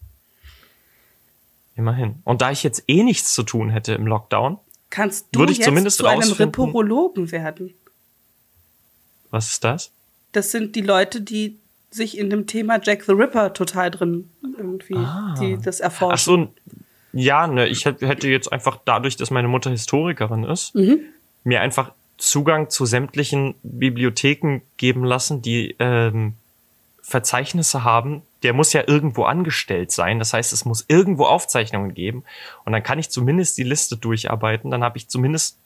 Immerhin. Und da ich jetzt eh nichts zu tun hätte im Lockdown, kannst du jetzt zu einem Reporologen werden. Was ist das? Das sind die Leute, die sich in dem Thema Jack the Ripper total drin irgendwie, ah. die das erforschen. Ach so, ja, ne, ich hätte jetzt einfach dadurch, dass meine Mutter Historikerin ist, mhm. mir einfach Zugang zu sämtlichen Bibliotheken geben lassen, die ähm, Verzeichnisse haben, der muss ja irgendwo angestellt sein. Das heißt, es muss irgendwo Aufzeichnungen geben. Und dann kann ich zumindest die Liste durcharbeiten. Dann habe ich zumindest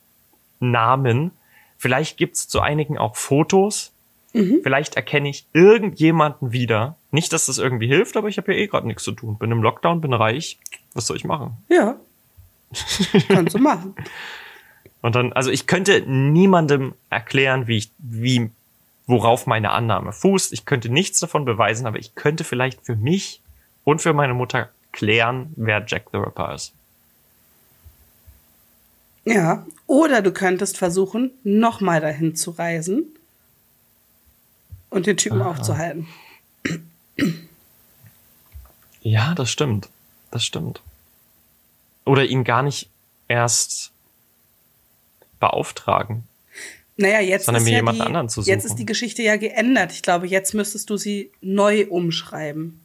Namen. Vielleicht gibt's zu einigen auch Fotos. Mhm. Vielleicht erkenne ich irgendjemanden wieder. Nicht, dass das irgendwie hilft, aber ich habe ja eh gerade nichts zu tun. Bin im Lockdown, bin reich. Was soll ich machen? Ja. Kannst du machen. *laughs* Und dann, also ich könnte niemandem erklären, wie ich, wie worauf meine Annahme fußt. Ich könnte nichts davon beweisen, aber ich könnte vielleicht für mich und für meine Mutter klären, wer Jack the Ripper ist. Ja, oder du könntest versuchen, nochmal dahin zu reisen und den Typen Aha. aufzuhalten. Ja, das stimmt. Das stimmt. Oder ihn gar nicht erst beauftragen. Naja, jetzt sondern ist mir ja jemand die, anderen zu suchen. Jetzt ist die Geschichte ja geändert. Ich glaube, jetzt müsstest du sie neu umschreiben.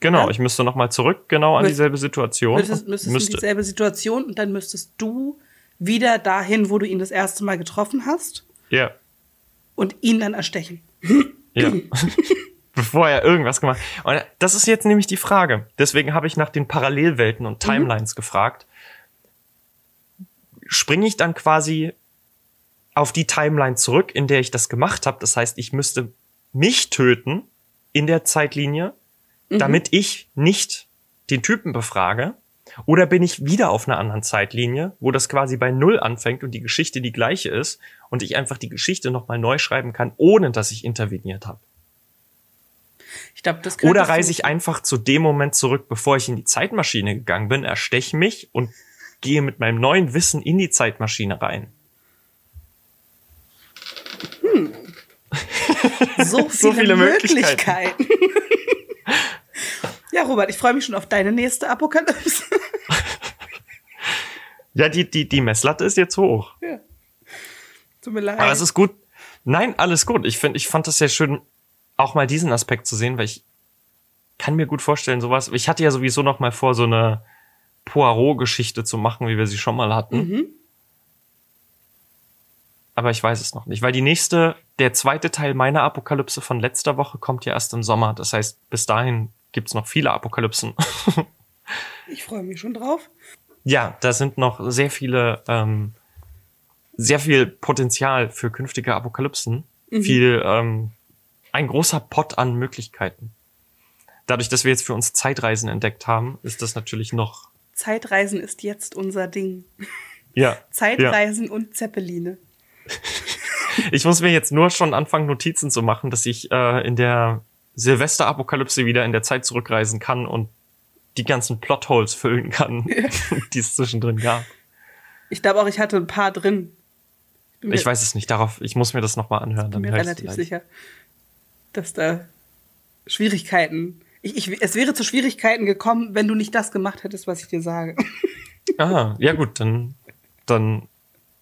Genau, ja? ich müsste nochmal zurück, genau an Müs dieselbe Situation. Müsstest, müsstest müsste. dieselbe Situation und dann müsstest du wieder dahin, wo du ihn das erste Mal getroffen hast. Ja. Und ihn dann erstechen. Ja. *laughs* Bevor er irgendwas gemacht hat. Und das ist jetzt nämlich die Frage. Deswegen habe ich nach den Parallelwelten und mhm. Timelines mhm. gefragt. Springe ich dann quasi auf die Timeline zurück, in der ich das gemacht habe. Das heißt, ich müsste mich töten in der Zeitlinie, mhm. damit ich nicht den Typen befrage. Oder bin ich wieder auf einer anderen Zeitlinie, wo das quasi bei Null anfängt und die Geschichte die gleiche ist und ich einfach die Geschichte nochmal neu schreiben kann, ohne dass ich interveniert habe. Ich glaub, das Oder reise ich einfach zu dem Moment zurück, bevor ich in die Zeitmaschine gegangen bin, ersteche mich und gehe mit meinem neuen Wissen in die Zeitmaschine rein. So *laughs* viele, so viele Möglichkeiten. Möglichkeiten. *laughs* ja, Robert, ich freue mich schon auf deine nächste Apokalypse. *laughs* ja, die, die, die Messlatte ist jetzt hoch. Ja. Tut mir leid. Aber es ist gut. Nein, alles gut. Ich finde, ich fand das sehr schön, auch mal diesen Aspekt zu sehen, weil ich kann mir gut vorstellen, sowas. Ich hatte ja sowieso noch mal vor, so eine Poirot-Geschichte zu machen, wie wir sie schon mal hatten. Mhm aber ich weiß es noch nicht, weil die nächste, der zweite Teil meiner Apokalypse von letzter Woche kommt ja erst im Sommer. Das heißt, bis dahin gibt's noch viele Apokalypsen. *laughs* ich freue mich schon drauf. Ja, da sind noch sehr viele, ähm, sehr viel Potenzial für künftige Apokalypsen. Mhm. Viel, ähm, ein großer Pot an Möglichkeiten. Dadurch, dass wir jetzt für uns Zeitreisen entdeckt haben, ist das natürlich noch. Zeitreisen ist jetzt unser Ding. Ja. *laughs* Zeitreisen ja. und Zeppeline *laughs* ich muss mir jetzt nur schon anfangen, Notizen zu machen, dass ich äh, in der Silvester-Apokalypse wieder in der Zeit zurückreisen kann und die ganzen Plotholes füllen kann, *laughs* die es zwischendrin gab. Ich glaube auch, ich hatte ein paar drin. Ich, ich weiß es nicht. Darauf, ich muss mir das nochmal anhören. Ich bin mir relativ sicher, dass da Schwierigkeiten. Ich, ich, es wäre zu Schwierigkeiten gekommen, wenn du nicht das gemacht hättest, was ich dir sage. Aha, ja gut, dann, dann.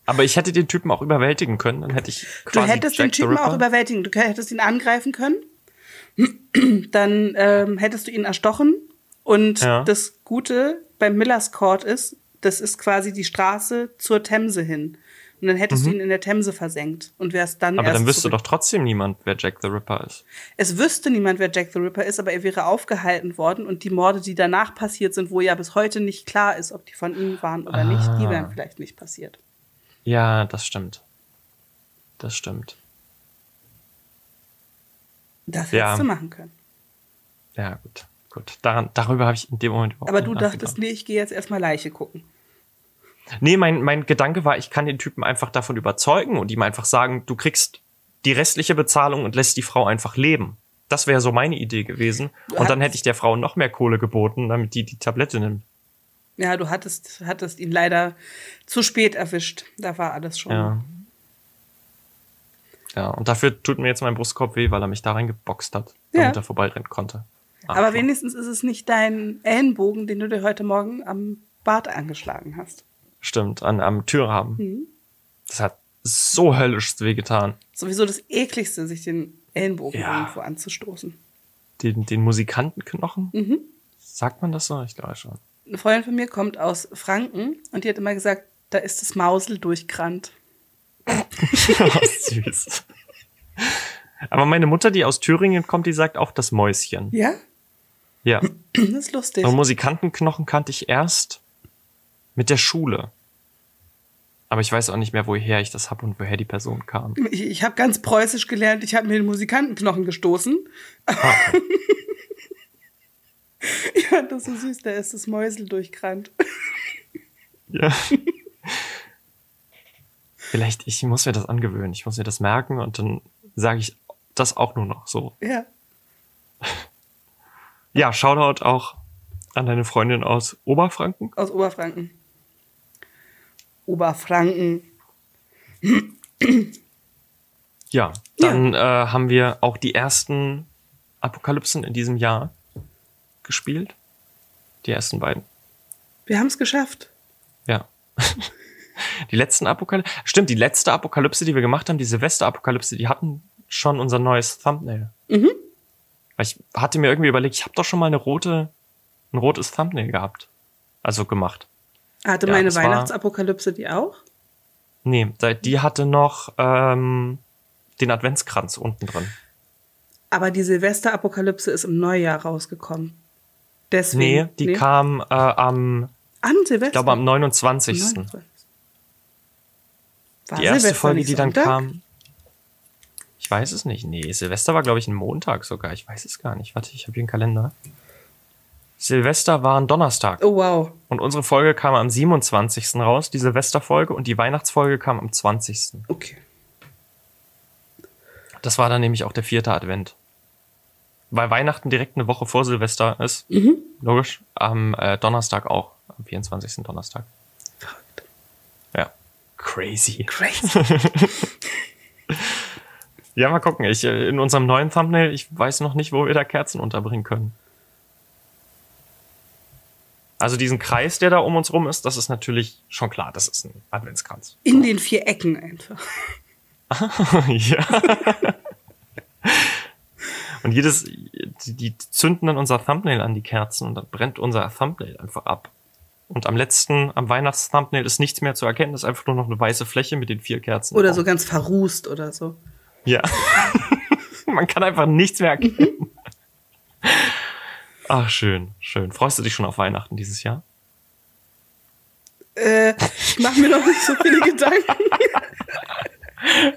Aber ich hätte den Typen auch überwältigen können. Dann hätte ich quasi Du hättest Jack den Typen auch überwältigen. Du hättest ihn angreifen können. *clears throat* Dann ähm, hättest du ihn erstochen. Und ja. das Gute beim Millers Court ist, das ist quasi die Straße zur Themse hin. Und dann hättest mhm. du ihn in der Themse versenkt und wärst dann Aber dann wüsste zurück. doch trotzdem niemand, wer Jack the Ripper ist. Es wüsste niemand, wer Jack the Ripper ist, aber er wäre aufgehalten worden und die Morde, die danach passiert sind, wo ja bis heute nicht klar ist, ob die von ihm waren oder ah. nicht, die wären vielleicht nicht passiert. Ja, das stimmt. Das stimmt. Das hättest ja. du machen können. Ja, gut. Gut. Daran, darüber habe ich in dem Moment überhaupt Aber du dachtest, nee, ich gehe jetzt erstmal Leiche gucken. Nee, mein, mein Gedanke war, ich kann den Typen einfach davon überzeugen und ihm einfach sagen, du kriegst die restliche Bezahlung und lässt die Frau einfach leben. Das wäre so meine Idee gewesen. und dann hätte ich der Frau noch mehr Kohle geboten, damit die die Tablette nimmt. Ja, du hattest, hattest ihn leider zu spät erwischt. Da war alles schon. Ja. Ja, und dafür tut mir jetzt mein Brustkorb weh, weil er mich da reingeboxt hat, damit ja. er vorbeirennen konnte. Ach, Aber wenigstens ist es nicht dein Ellenbogen, den du dir heute Morgen am Bart angeschlagen hast. Stimmt, an, am Türrahmen. Mhm. Das hat so höllisch wehgetan. Sowieso das ekligste, sich den Ellenbogen ja. irgendwo anzustoßen. Den, den Musikantenknochen? Mhm. Sagt man das so? Ich glaube schon. Eine Freundin von mir kommt aus Franken und die hat immer gesagt, da ist das Mausel durchgrannt. *laughs* oh, süß. Aber meine Mutter, die aus Thüringen kommt, die sagt auch das Mäuschen. Ja? Ja. Das ist lustig. Und Musikantenknochen kannte ich erst mit der Schule. Aber ich weiß auch nicht mehr, woher ich das habe und woher die Person kam. Ich, ich habe ganz preußisch gelernt, ich habe mir den Musikantenknochen gestoßen. Ah. *laughs* *laughs* ich fand das so süß, da ist das Mäusel durchkrannt. *laughs* ja. Vielleicht, ich muss mir das angewöhnen. Ich muss mir das merken und dann sage ich das auch nur noch so. Ja. *laughs* Ja, Shoutout auch an deine Freundin aus Oberfranken. Aus Oberfranken. Oberfranken. Ja, dann ja. Äh, haben wir auch die ersten Apokalypsen in diesem Jahr gespielt. Die ersten beiden. Wir haben es geschafft. Ja. *laughs* die letzten Apokalypse. Stimmt, die letzte Apokalypse, die wir gemacht haben, die Silvester-Apokalypse, die hatten schon unser neues Thumbnail. Mhm. Weil ich hatte mir irgendwie überlegt, ich habe doch schon mal eine rote, ein rotes Thumbnail gehabt. Also gemacht. Hatte ja, meine Weihnachtsapokalypse die auch? Nee, die hatte noch ähm, den Adventskranz unten drin. Aber die Silvesterapokalypse ist im Neujahr rausgekommen. Deswegen. Nee, die nee. kam äh, am. An Silvester? Ich glaube am 29. 29. die erste Silvester Folge, die dann kam. Ich weiß es nicht. Nee, Silvester war, glaube ich, ein Montag sogar. Ich weiß es gar nicht. Warte, ich habe hier einen Kalender. Silvester war ein Donnerstag. Oh, wow. Und unsere Folge kam am 27. raus, die Silvesterfolge, und die Weihnachtsfolge kam am 20. Okay. Das war dann nämlich auch der vierte Advent. Weil Weihnachten direkt eine Woche vor Silvester ist. Mhm. Logisch. Am äh, Donnerstag auch. Am 24. Donnerstag. Verrückt. Ja. Crazy. Crazy. *laughs* ja, mal gucken. Ich, äh, in unserem neuen Thumbnail, ich weiß noch nicht, wo wir da Kerzen unterbringen können. Also diesen Kreis, der da um uns rum ist, das ist natürlich schon klar, das ist ein Adventskranz. In den vier Ecken einfach. *laughs* ja. *laughs* und jedes, die, die zünden dann unser Thumbnail an die Kerzen und dann brennt unser Thumbnail einfach ab. Und am letzten, am Weihnachts-Thumbnail ist nichts mehr zu erkennen, ist einfach nur noch eine weiße Fläche mit den vier Kerzen. Oder so ganz verrußt oder so. Ja. *laughs* Man kann einfach nichts mehr erkennen. *laughs* Ach, schön, schön. Freust du dich schon auf Weihnachten dieses Jahr? Äh, ich mach mir noch nicht so viele *laughs* Gedanken.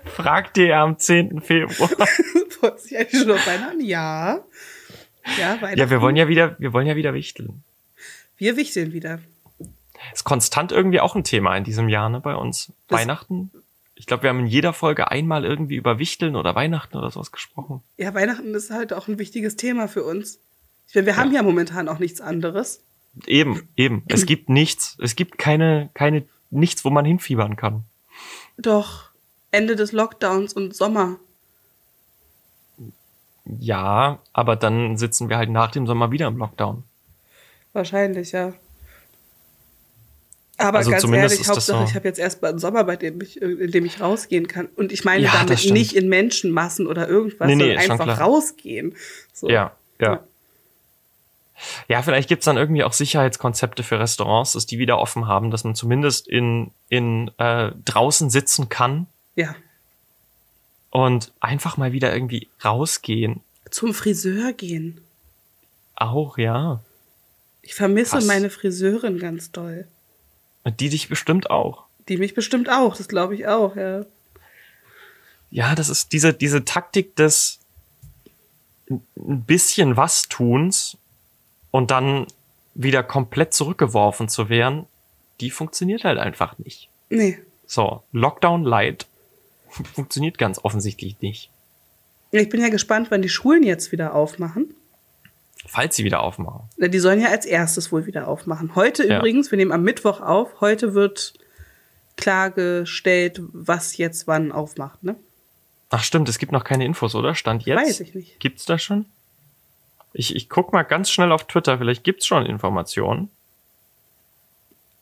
Frag dir am 10. Februar. *laughs* Du dich eigentlich schon auf Weihnachten? Ja. Ja, Weihnachten. Ja, wir wollen ja wieder, wir wollen ja wieder wichteln. Wir wichteln wieder. Ist konstant irgendwie auch ein Thema in diesem Jahr, ne, bei uns. Das Weihnachten. Ich glaube, wir haben in jeder Folge einmal irgendwie über Wichteln oder Weihnachten oder sowas gesprochen. Ja, Weihnachten ist halt auch ein wichtiges Thema für uns. Ich meine, wir haben ja momentan auch nichts anderes. Eben, eben. Es *clears throat* gibt nichts. Es gibt keine, keine nichts, wo man hinfiebern kann. Doch. Ende des Lockdowns und Sommer. Ja, aber dann sitzen wir halt nach dem Sommer wieder im Lockdown. Wahrscheinlich, ja. Aber Also ganz ehrlich, Hauptsache, so. ich habe jetzt erstmal einen Sommer, bei dem ich, in dem ich rausgehen kann. Und ich meine Ja, damit nicht in Menschenmassen oder irgendwas, Nee, nee, sondern einfach rausgehen. So. Ja, ja. Ja. Ja, vielleicht gibt's dann irgendwie auch Sicherheitskonzepte für Restaurants, dass die wieder offen haben, dass man zumindest in, in äh, draußen sitzen kann ja. und einfach mal wieder irgendwie rausgehen. Zum Friseur gehen. Auch, ja. Ich vermisse Was? meine Friseurin ganz doll. Und die dich bestimmt auch. Die mich bestimmt auch, das glaube ich auch, ja. Ja, das ist diese, diese Taktik des ein bisschen was tuns und dann wieder komplett zurückgeworfen zu werden, die funktioniert halt einfach nicht. Nee. So, Lockdown Light funktioniert ganz offensichtlich nicht. Ich bin ja gespannt, wann die Schulen jetzt wieder aufmachen. Falls sie wieder aufmachen. Die sollen ja als erstes wohl wieder aufmachen. Heute Ja. übrigens, wir nehmen am Mittwoch auf, heute wird klargestellt, was jetzt wann aufmacht, ne? Ach stimmt, es gibt noch keine Infos, oder? Stand jetzt? Weiß ich nicht. Gibt's da schon? Ich, ich guck mal ganz schnell auf Twitter, vielleicht gibt's schon Informationen.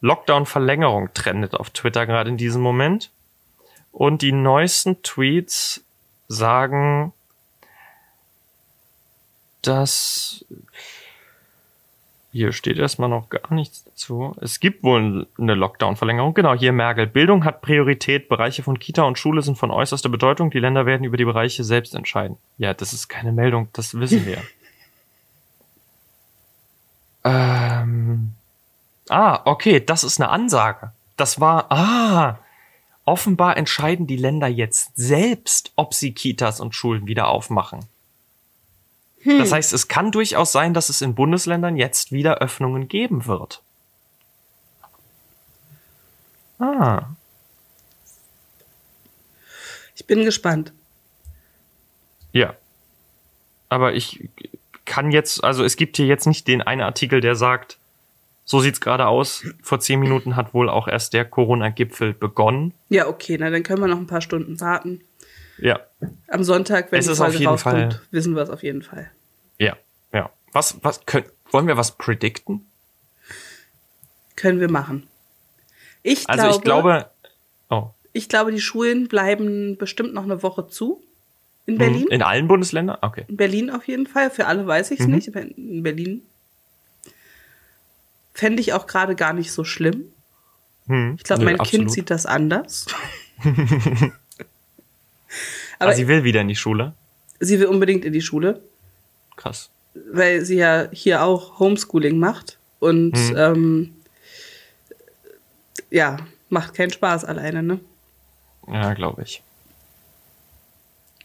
Lockdown-Verlängerung trendet auf Twitter gerade in diesem Moment. Und die neuesten Tweets sagen, dass hier steht erstmal noch gar nichts dazu. Es gibt wohl eine Lockdown-Verlängerung. Genau, hier Merkel. Bildung hat Priorität. Bereiche von Kita und Schule sind von äußerster Bedeutung. Die Länder werden über die Bereiche selbst entscheiden. Ja, das ist keine Meldung, das wissen wir. *laughs* ähm. Ah, okay, das ist eine Ansage. Das war, ah, offenbar entscheiden die Länder jetzt selbst, ob sie Kitas und Schulen wieder aufmachen. Das heißt, es kann durchaus sein, dass es in Bundesländern jetzt wieder Öffnungen geben wird. Ah, Ich bin gespannt. ja. Aber ich kann jetzt, also es gibt hier jetzt nicht den einen Artikel, der sagt, so sieht's gerade aus. Vor zehn Minuten hat wohl auch erst der Corona-Gipfel begonnen. Ja, okay, na dann können wir noch ein paar Stunden warten. Ja, Am Sonntag, wenn Es die Folge rauskommt, Fall- wissen wir es auf jeden Fall. ja, ja. Was, was können, wollen wir was predikten? Können wir machen. Ich Also glaube, ich glaube, oh, ich glaube, die Schulen bleiben bestimmt noch eine Woche zu. In hm, Berlin. in allen Bundesländern? Okay. In Berlin auf jeden Fall. Für alle weiß ich es Mhm. nicht, in Berlin fände ich auch gerade gar nicht so schlimm. Hm, Ich glaube, mein absolut. Kind sieht das anders. *laughs* Aber aber sie will wieder in die Schule. sie will unbedingt in die Schule, Krass. weil sie ja hier auch Homeschooling macht. Und Mhm. ähm, ja, macht keinen Spaß alleine, ne? Ja, glaube ich.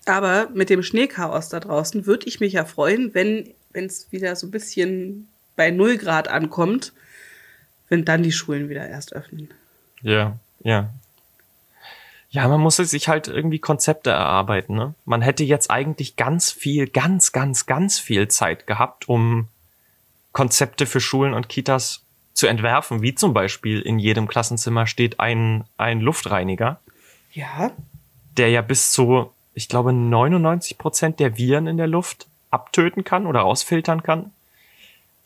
Aber mit dem Schneechaos da draußen würde ich mich ja freuen, wenn es wieder so ein bisschen bei 0 Grad ankommt, wenn dann die Schulen wieder erst öffnen. Ja, ja. Ja, man muss sich halt irgendwie Konzepte erarbeiten. Ne? Man hätte jetzt eigentlich ganz viel, ganz, ganz, ganz viel Zeit gehabt, um Konzepte für Schulen und Kitas zu entwerfen, wie zum Beispiel in jedem Klassenzimmer steht ein, ein Luftreiniger, Ja, der ja bis zu, ich glaube, 99 Prozent der Viren in der Luft abtöten kann oder rausfiltern kann.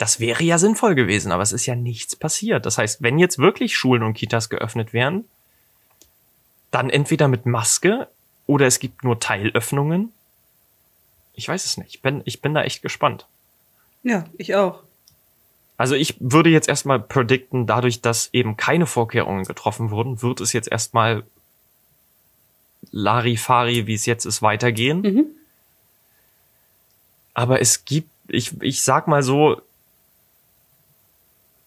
Das wäre ja sinnvoll gewesen, aber es ist ja nichts passiert. Das heißt, wenn jetzt wirklich Schulen und Kitas geöffnet wären, dann entweder mit Maske oder es gibt nur Teilöffnungen. Ich weiß es nicht. Ich bin, ich bin da echt gespannt. ja, ich auch. Also ich würde jetzt erstmal predikten, dadurch, dass eben keine Vorkehrungen getroffen wurden, wird es jetzt erstmal Larifari, wie es jetzt ist, weitergehen. Mhm. Aber es gibt, ich, ich sag mal so,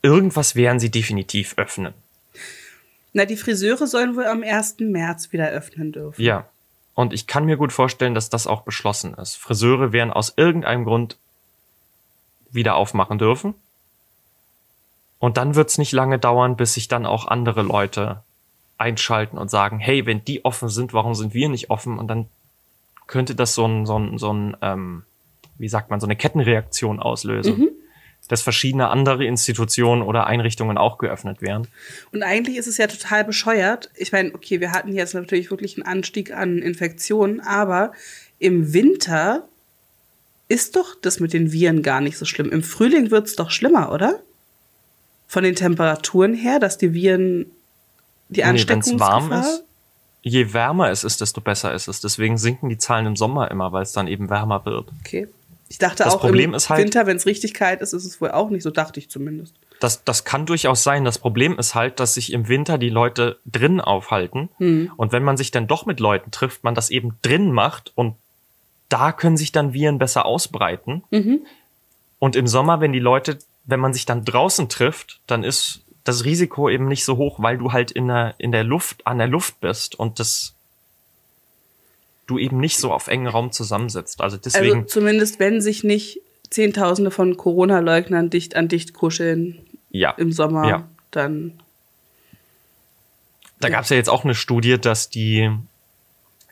irgendwas werden sie definitiv öffnen. Na, die Friseure sollen wohl am 1. März wieder öffnen dürfen. Ja. Und ich kann mir gut vorstellen, dass das auch beschlossen ist. Friseure werden aus irgendeinem Grund wieder aufmachen dürfen. Und dann wird's nicht lange dauern, bis sich dann auch andere Leute einschalten und sagen, hey, wenn die offen sind, warum sind wir nicht offen? Und dann könnte das so ein, so ein, so ein ähm, wie sagt man, so eine Kettenreaktion auslösen. Dass verschiedene andere Institutionen oder Einrichtungen auch geöffnet werden. Und eigentlich ist es ja total bescheuert. Ich meine, okay, wir hatten jetzt natürlich wirklich einen Anstieg an Infektionen, aber im Winter ist doch das mit den Viren gar nicht so schlimm. Im Frühling wird es doch schlimmer, oder? Von den Temperaturen her, dass die Viren die Ansteckungsgefahr... Nee, warm ist, je wärmer es ist, desto besser ist es. Deswegen sinken die Zahlen im Sommer immer, weil es dann eben wärmer wird. Okay. Ich dachte das auch Problem im ist halt, Winter, wenn es richtig kalt ist, ist es wohl auch nicht. So dachte ich zumindest. Das, das kann durchaus sein. Das Problem ist halt, dass sich im Winter die Leute drin aufhalten. Hm. Und wenn man sich dann doch mit Leuten trifft, man das eben drin macht und da können sich dann Viren besser ausbreiten. Mhm. Und im Sommer, wenn die Leute, wenn man sich dann draußen trifft, dann ist das Risiko eben nicht so hoch, weil du halt in der, in der Luft, an der Luft bist und das du eben nicht so auf engen Raum zusammensitzt. Also deswegen. Also zumindest wenn sich nicht Zehntausende von Corona-Leugnern dicht an dicht kuscheln ja. im Sommer, ja. dann. Da ja. gab es ja jetzt auch eine Studie, dass die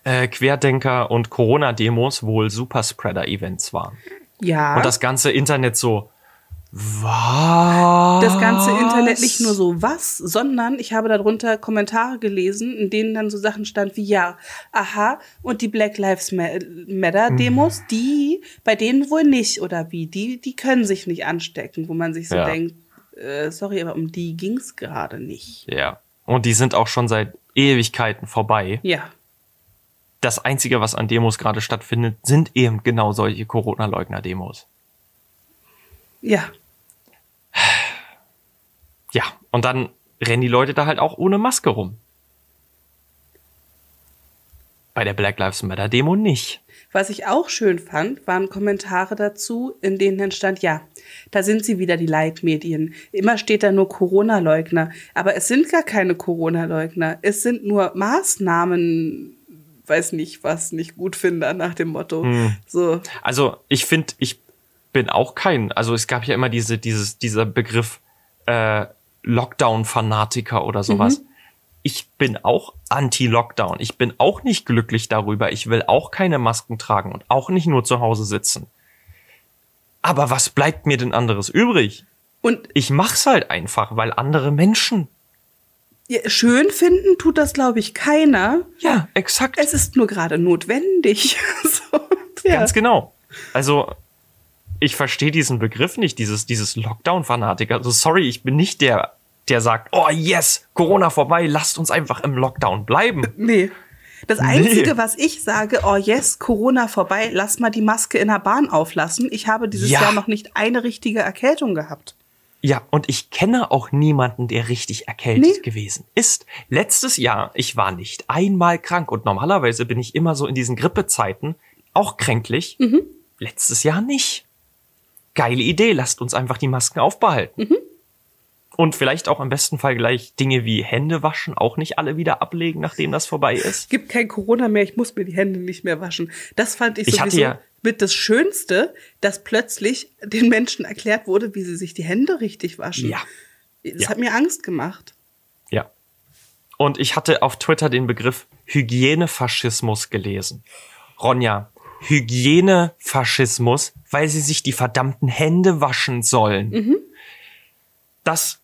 äh, Querdenker und Corona-Demos wohl Superspreader-Events waren. Ja. Und das ganze Internet so, was? Das ganze Internet nicht nur so was, sondern ich habe darunter Kommentare gelesen, in denen dann so Sachen stand wie ja, aha, und die Black Lives Matter Demos, mhm. die bei denen wohl nicht oder wie, die die können sich nicht anstecken, wo man sich so ja. denkt, äh, sorry, aber um die ging's gerade nicht. Ja. Und die sind auch schon seit Ewigkeiten vorbei. Ja. Das einzige, was an Demos gerade stattfindet, sind eben genau solche Corona-Leugner-Demos. Ja, ja, und dann rennen die Leute da halt auch ohne Maske rum. Bei der Black Lives Matter Demo nicht. Was ich auch schön fand, waren Kommentare dazu, in denen dann stand, ja, da sind sie wieder, die Leitmedien. Immer steht da nur Corona-Leugner. Aber es sind gar keine Corona-Leugner. Es sind nur Maßnahmen, weiß nicht was, nicht gut finde, nach dem Motto. Hm. So. Also ich finde, ich bin auch kein, also es gab ja immer diese, dieses, dieser Begriff, äh, Lockdown-Fanatiker oder sowas. Mhm. Ich bin auch anti-Lockdown. Ich bin auch nicht glücklich darüber. Ich will auch keine Masken tragen und auch nicht nur zu Hause sitzen. Aber was bleibt mir denn anderes übrig? Und ich mach's halt einfach, weil andere Menschen ja, schön finden tut das, glaube ich, keiner. Ja, exakt. Es ist nur gerade notwendig. *laughs* so, ja. Ganz genau. Also ich verstehe diesen Begriff nicht, dieses, dieses Lockdown-Fanatiker. Also sorry, ich bin nicht der, der sagt, oh yes, Corona vorbei, lasst uns einfach im Lockdown bleiben. *laughs* Nee. Das Einzige, nee. was ich sage, oh yes, Corona vorbei, lass mal die Maske in der Bahn auflassen. Ich habe dieses ja. Jahr noch nicht eine richtige Erkältung gehabt. Ja, und ich kenne auch niemanden, der richtig erkältet nee. gewesen ist. Letztes Jahr, ich war nicht einmal krank und normalerweise bin ich immer so in diesen Grippezeiten auch kränklich. Mhm. Letztes Jahr nicht geile Idee, lasst uns einfach die Masken aufbehalten. Mhm. Und vielleicht auch im besten Fall gleich Dinge wie Hände waschen auch nicht alle wieder ablegen, nachdem das vorbei ist. Es gibt kein Corona mehr, ich muss mir die Hände nicht mehr waschen. Das fand ich, ich sowieso ja mit das Schönste, dass plötzlich den Menschen erklärt wurde, wie sie sich die Hände richtig waschen. Ja. Das ja. hat mir Angst gemacht. Ja. Und ich hatte auf Twitter den Begriff Hygienefaschismus gelesen. Ronja, Hygienefaschismus, weil sie sich die verdammten Hände waschen sollen. Mhm. Das,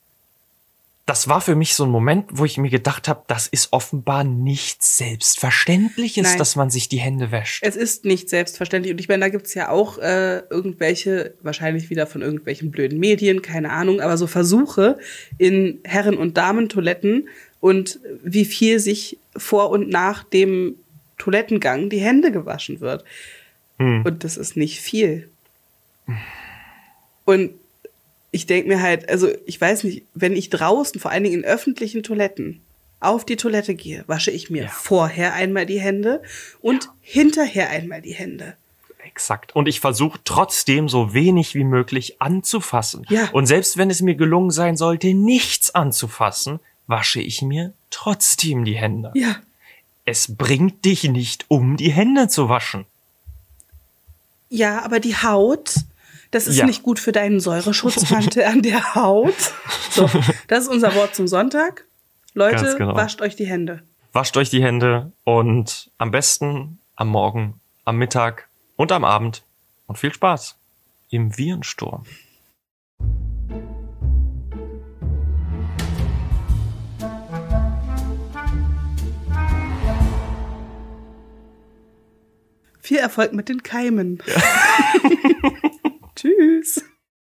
das war für mich so ein Moment, wo ich mir gedacht habe, das ist offenbar nichts Selbstverständliches, Nein. dass man sich die Hände wäscht. Es ist nicht selbstverständlich. Und ich meine, da gibt's ja auch äh, irgendwelche, wahrscheinlich wieder von irgendwelchen blöden Medien, keine Ahnung, aber so Versuche in Herren- und Damentoiletten und wie viel sich vor und nach dem Toilettengang die Hände gewaschen wird. Hm. Und das ist nicht viel. Und ich denke mir halt, also ich weiß nicht, wenn ich draußen, vor allen Dingen in öffentlichen Toiletten, auf die Toilette gehe, wasche ich mir ja. vorher einmal die Hände und ja. hinterher einmal die Hände. Exakt. Und ich versuche trotzdem so wenig wie möglich anzufassen. Ja. Und selbst wenn es mir gelungen sein sollte, nichts anzufassen, wasche ich mir trotzdem die Hände. Ja. Es bringt dich nicht um, die Hände zu waschen. Ja, aber die Haut, das ist ja. nicht gut für deinen Säureschutz an der Haut. So, das ist unser Wort zum Sonntag. Leute, genau. wascht euch die Hände. Wascht euch die Hände und am besten am Morgen, am Mittag und am Abend. Und viel Spaß im Virensturm. Viel Erfolg mit den Keimen. Ja. *laughs* Tschüss.